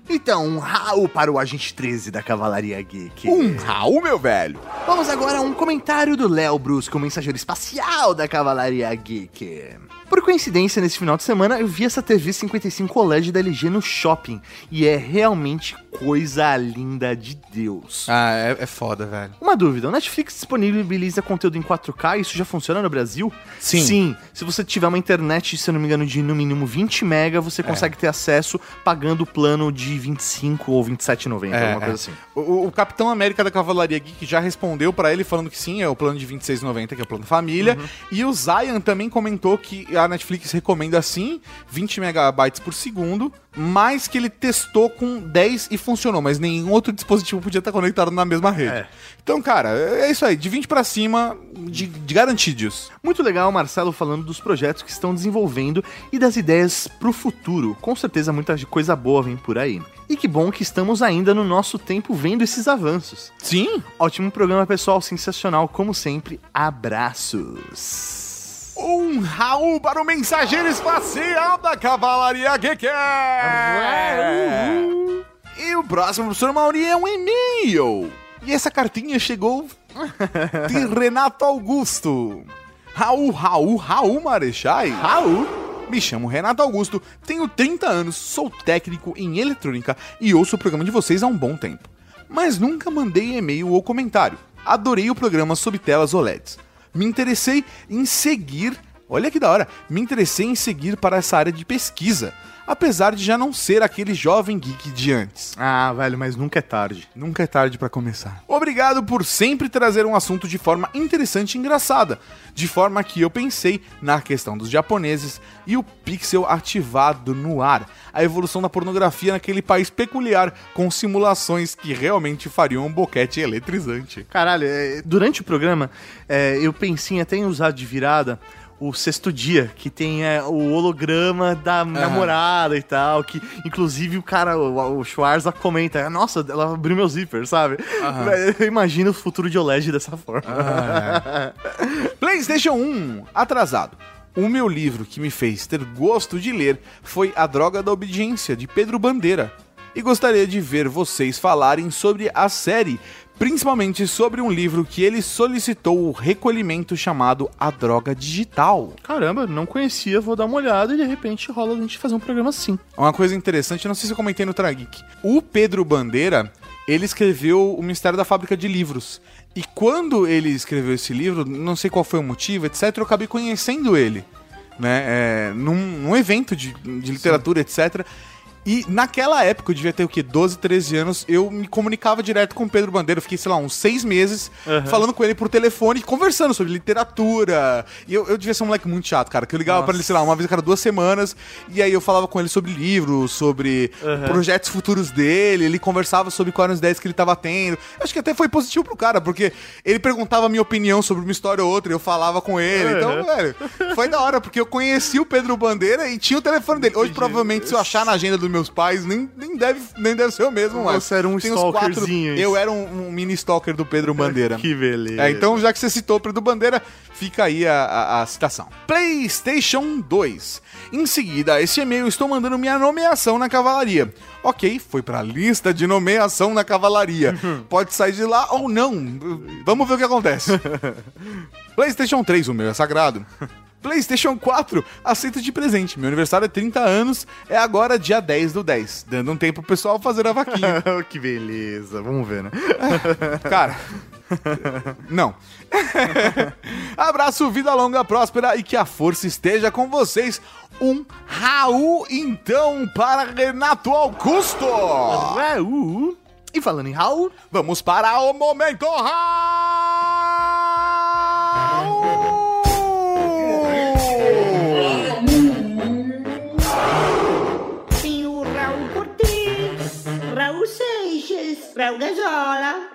Então, um Raul para o Agente 13 da Cavalaria Geek. Um Raul, meu velho. Vamos agora a um comentário do Léo Brusco, mensageiro espacial da Cavalaria Geek. Por coincidência, nesse final de semana eu vi essa TV 55 OLED da LG no shopping e é realmente coisa linda de Deus. Ah, é, é foda, velho. Uma dúvida, o Netflix disponibiliza conteúdo em 4K, isso já funciona no Brasil? Sim. Sim, se você tiver uma internet, se eu não me engano, de no mínimo 20 mega, você consegue ter acesso pagando o plano de 25 ou 27,90, alguma coisa assim. O, o Capitão América da Cavalaria Geek já respondeu pra ele falando que sim, é o plano de 26,90, que é o plano família. E o Zion também comentou que a Netflix recomenda sim 20 megabytes por segundo, mas que ele testou com 10 e funcionou, mas nenhum outro dispositivo podia estar conectado na mesma rede. É. Então, cara, é isso aí, de 20 pra cima, de, de garantidos. Muito legal o Marcelo falando dos projetos que estão desenvolvendo e das ideias pro futuro. Com certeza muita coisa boa vem por aí. E que bom que estamos ainda no nosso tempo vendo esses avanços. Sim, Ótimo programa, pessoal, sensacional, como sempre. Abraços. Um Raul para o mensageiro espacial da Cavalaria Geek! E o próximo, professor Mauri, é um e-mail. E essa cartinha chegou de Renato Augusto. Raul, Raul, Raul Marechai. Raul. Me chamo Renato Augusto, tenho 30 anos, sou técnico em eletrônica e ouço o programa de vocês há um bom tempo. Mas nunca mandei e-mail ou comentário. Adorei o programa sobre telas OLEDs. Me interessei em seguir olha que da hora, me interessei em seguir para essa área de pesquisa, apesar de já não ser aquele jovem geek de antes. Ah, velho, mas nunca é tarde. Nunca é tarde pra começar. Obrigado por sempre trazer um assunto de forma interessante e engraçada, de forma que eu pensei na questão dos japoneses e o pixel ativado no ar, a evolução da pornografia naquele país peculiar, com simulações que realmente fariam um boquete eletrizante. Caralho, é, durante o programa, é, eu pensei até em usar de virada o sexto dia, que tem é, o holograma da namorada e tal, que inclusive o cara, o, o Schwarza comenta, nossa, ela abriu meu zíper, sabe? Eu imagino o futuro de OLED dessa forma. PlayStation 1, atrasado. O meu livro que me fez ter gosto de ler foi A Droga da Obediência, de Pedro Bandeira. E gostaria de ver vocês falarem sobre a série, principalmente sobre um livro que ele solicitou o recolhimento chamado A Droga Digital. Caramba, não conhecia, vou dar uma olhada e de repente rola a gente fazer um programa assim. Uma coisa interessante, não sei se eu comentei no Trageek. O Pedro Bandeira, ele escreveu O Mistério da Fábrica de Livros. E quando ele escreveu esse livro, não sei qual foi o motivo, etc., eu acabei conhecendo ele, né? É, num, num evento de, de literatura, etc. E naquela época, eu devia ter o quê? 12, 13 anos, eu me comunicava direto com o Pedro Bandeira. Eu fiquei, sei lá, uns seis meses falando com ele por telefone, conversando sobre literatura. E eu, eu devia ser um moleque muito chato, cara. Que eu ligava pra ele, sei lá, uma vez a cada duas semanas. E aí eu falava com ele sobre livros, sobre projetos futuros dele. Ele conversava sobre quais eram as ideias que ele tava tendo. Acho que até foi positivo pro cara, porque ele perguntava a minha opinião sobre uma história ou outra e eu falava com ele. Então, velho, foi da hora, porque eu conheci o Pedro Bandeira e tinha o telefone dele. Hoje, provavelmente, se eu achar na agenda dos meus pais, nem, nem, deve, nem deve ser o mesmo, mas. Você era um Tem stalkerzinho, isso. Eu era um, um mini stalker do Pedro Bandeira. Que beleza. É, então, já que você citou o Pedro Bandeira, fica aí a, a- a citação. PlayStation 2. Em seguida, este e-mail estou mandando minha nomeação na cavalaria. Ok, foi pra lista de nomeação na cavalaria. Pode sair de lá ou não. Vamos ver o que acontece. PlayStation 3, o meu é sagrado. PlayStation 4, aceito de presente. Meu aniversário é 30 anos, é agora dia 10 do 10. Dando um tempo pro pessoal fazer a vaquinha. que beleza. Vamos ver, né? Cara. Não. Abraço, vida longa, próspera e que a força esteja com vocês. Um Raul, então, para Renato Augusto. Raul. E falando em Raul, Vamos para o momento Raul.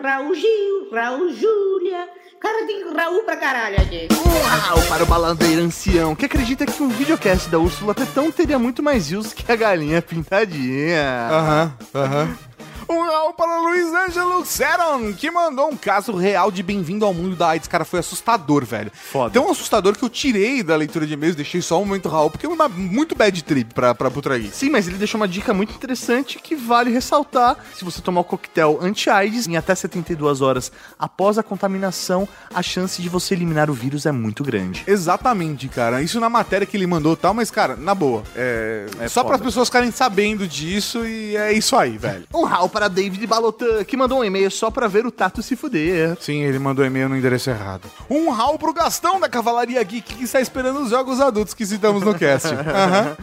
Raul Gil, Raul Júlia. Cara, tem Raul pra caralho aqui. Raul para o balandeiro ancião, que acredita que um videocast da Úrsula Tetão teria muito mais views que a galinha pintadinha. Aham, aham. Um Raul para Luiz Ângelo Seron, que mandou um caso real de bem-vindo ao mundo da AIDS. Cara, foi assustador, velho. Foda. Tão assustador que eu tirei da leitura de e-mails, deixei só um momento Raul, porque é uma muito bad trip pra, pra Putraí. Sim, mas ele deixou uma dica muito interessante que vale ressaltar. Se você tomar o coquetel anti-AIDS em até 72 horas após a contaminação, a chance de você eliminar o vírus é muito grande. Exatamente, cara. Isso na matéria que ele mandou e tal, mas, cara, na boa. É, só foda. para as pessoas ficarem sabendo disso e é isso aí, velho. Um Raul para David Balotan, que mandou um e-mail só pra ver o Tato se fuder. Sim, ele mandou e-mail no endereço errado. Um Raul pro Gastão da Cavalaria Geek que está esperando os jogos adultos que citamos no cast. Aham.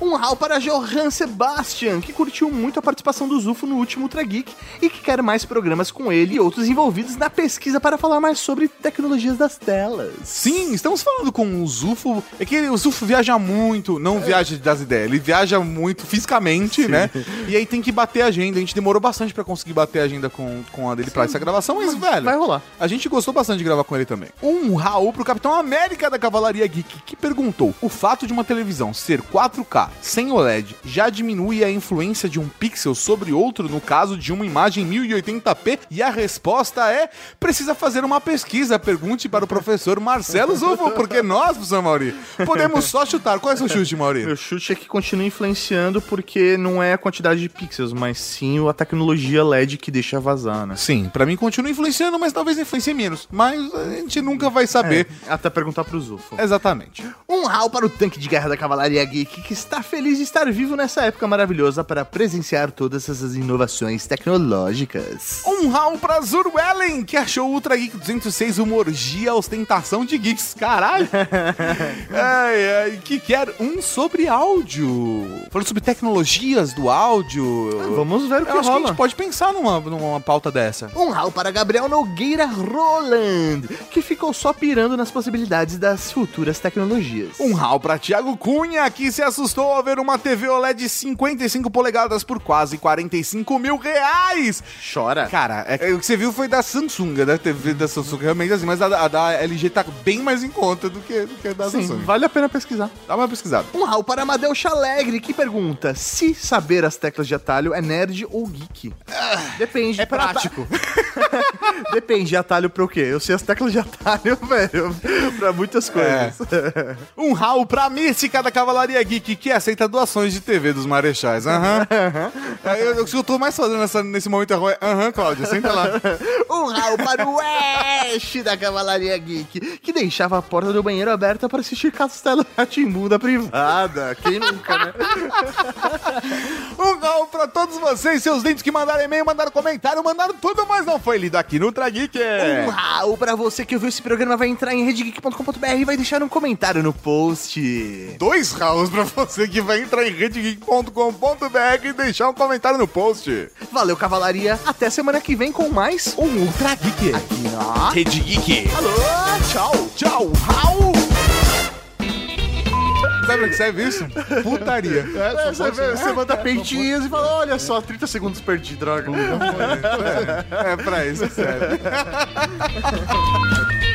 Um Raul para Johan Sebastian, que curtiu muito a participação do Zufo no último Ultra Geek e que quer mais programas com ele e outros envolvidos na pesquisa para falar mais sobre tecnologias das telas. Sim, estamos falando com o Zufo. É que o Zufo viaja muito, não viaja das ideias, ele viaja muito fisicamente, né? E aí tem que bater a agenda. A gente demorou bastante pra conseguir bater a agenda com, com a dele pra essa gravação, mas, velho. vai rolar. A gente gostou bastante de gravar com ele também. Um Raul pro Capitão América da Cavalaria Geek, que perguntou: o fato de uma televisão ser 4K sem OLED já diminui a influência de um pixel sobre outro no caso de uma imagem 1080p? E a resposta é: precisa fazer uma pesquisa. Pergunte para o professor Marcelo Zufo, porque nós, professor Mauri, podemos só chutar. Qual é o seu chute, Mauri? Meu chute é que continua influenciando porque não é a quantidade de pixels, mas sim a tecnologia LED que deixa vazar, né? Sim, pra mim continua influenciando, mas talvez influencie menos. Mas a gente nunca vai saber Até perguntar pro Zufo. exatamente. Um rau para o tanque de guerra da Cavalaria Geek que está feliz de estar vivo nessa época maravilhosa para presenciar todas essas inovações tecnológicas. Um round pra Zurwellen, que achou o Ultra Geek 206 uma orgia ostentação de geeks. Caralho! ai, ai, que quer um sobre áudio. Falando sobre tecnologias do áudio. Vamos ver o que Eu acho que a rola. gente pode pensar numa, numa pauta dessa. Um rau para Gabriel Nogueira Roland, que ficou só pirando nas possibilidades das futuras tecnologias. Um rau pra Thiago Cunha, que se assustou ao ver uma TV OLED de 55 polegadas por quase 45 mil reais. Chora. Cara, é, o que você viu foi da Samsung, da TV da Samsung, realmente assim, mas a, da- a da LG tá bem mais em conta do que, do que a da Sim, Samsung. vale a pena pesquisar. Dá uma pesquisada. Um rau para Amadeu Chalegre, que pergunta se saber as teclas de atalho é nerd ou geek. Depende. É prático. Depende, atalho pra o quê? Eu sei as teclas de atalho, velho, pra muitas coisas. Um rau pra mística da Cavalaria Geek, que aceita doações de TV dos marechais. Aham. Eu, eu, o que eu tô mais fazendo nessa- nesse momento é aham, Cláudia, senta lá. Um rau para o Ash da Cavalaria Geek, que deixava a porta do banheiro aberta para assistir Castelo Ratimbu da privada. Quem nunca, né? Um rau pra todos vocês, seus dentes que mandaram e-mail, mandaram comentário, mandaram tudo, mas não foi lido aqui no Ultra Geek. Um rau pra você que ouviu esse programa, vai entrar em redgeek.com.br e vai deixar um comentário no post. Dois raus pra você que vai entrar em redgeek.com.br e deixar um comentário no post. Valeu, Cavalaria. Até semana que vem com mais um Ultra Geek. Aqui na Rede Geek. Alô, tchau. Tchau, Raul! Sabe pra que serve isso? Putaria. É, você, vê, você manda peitinhos e fala: olha só, 30 segundos perdi, droga. É pra isso, sério.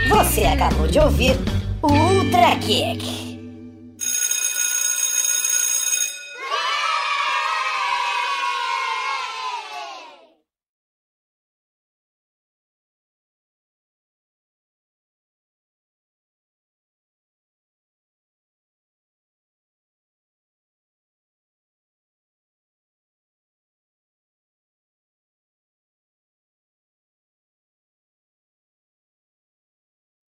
Você acabou de ouvir o Ultra Kick.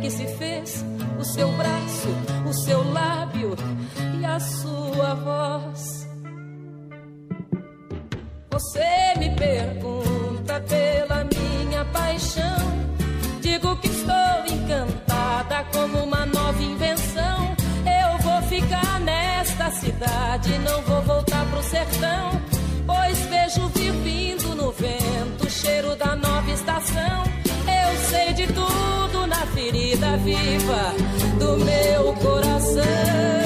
Que se fez o seu braço, o seu lábio e a sua voz. Você me pergunta pela minha paixão. Digo que estou encantada como uma nova invenção. Eu vou ficar nesta cidade, não vou voltar pro sertão. Ferida viva do meu coração.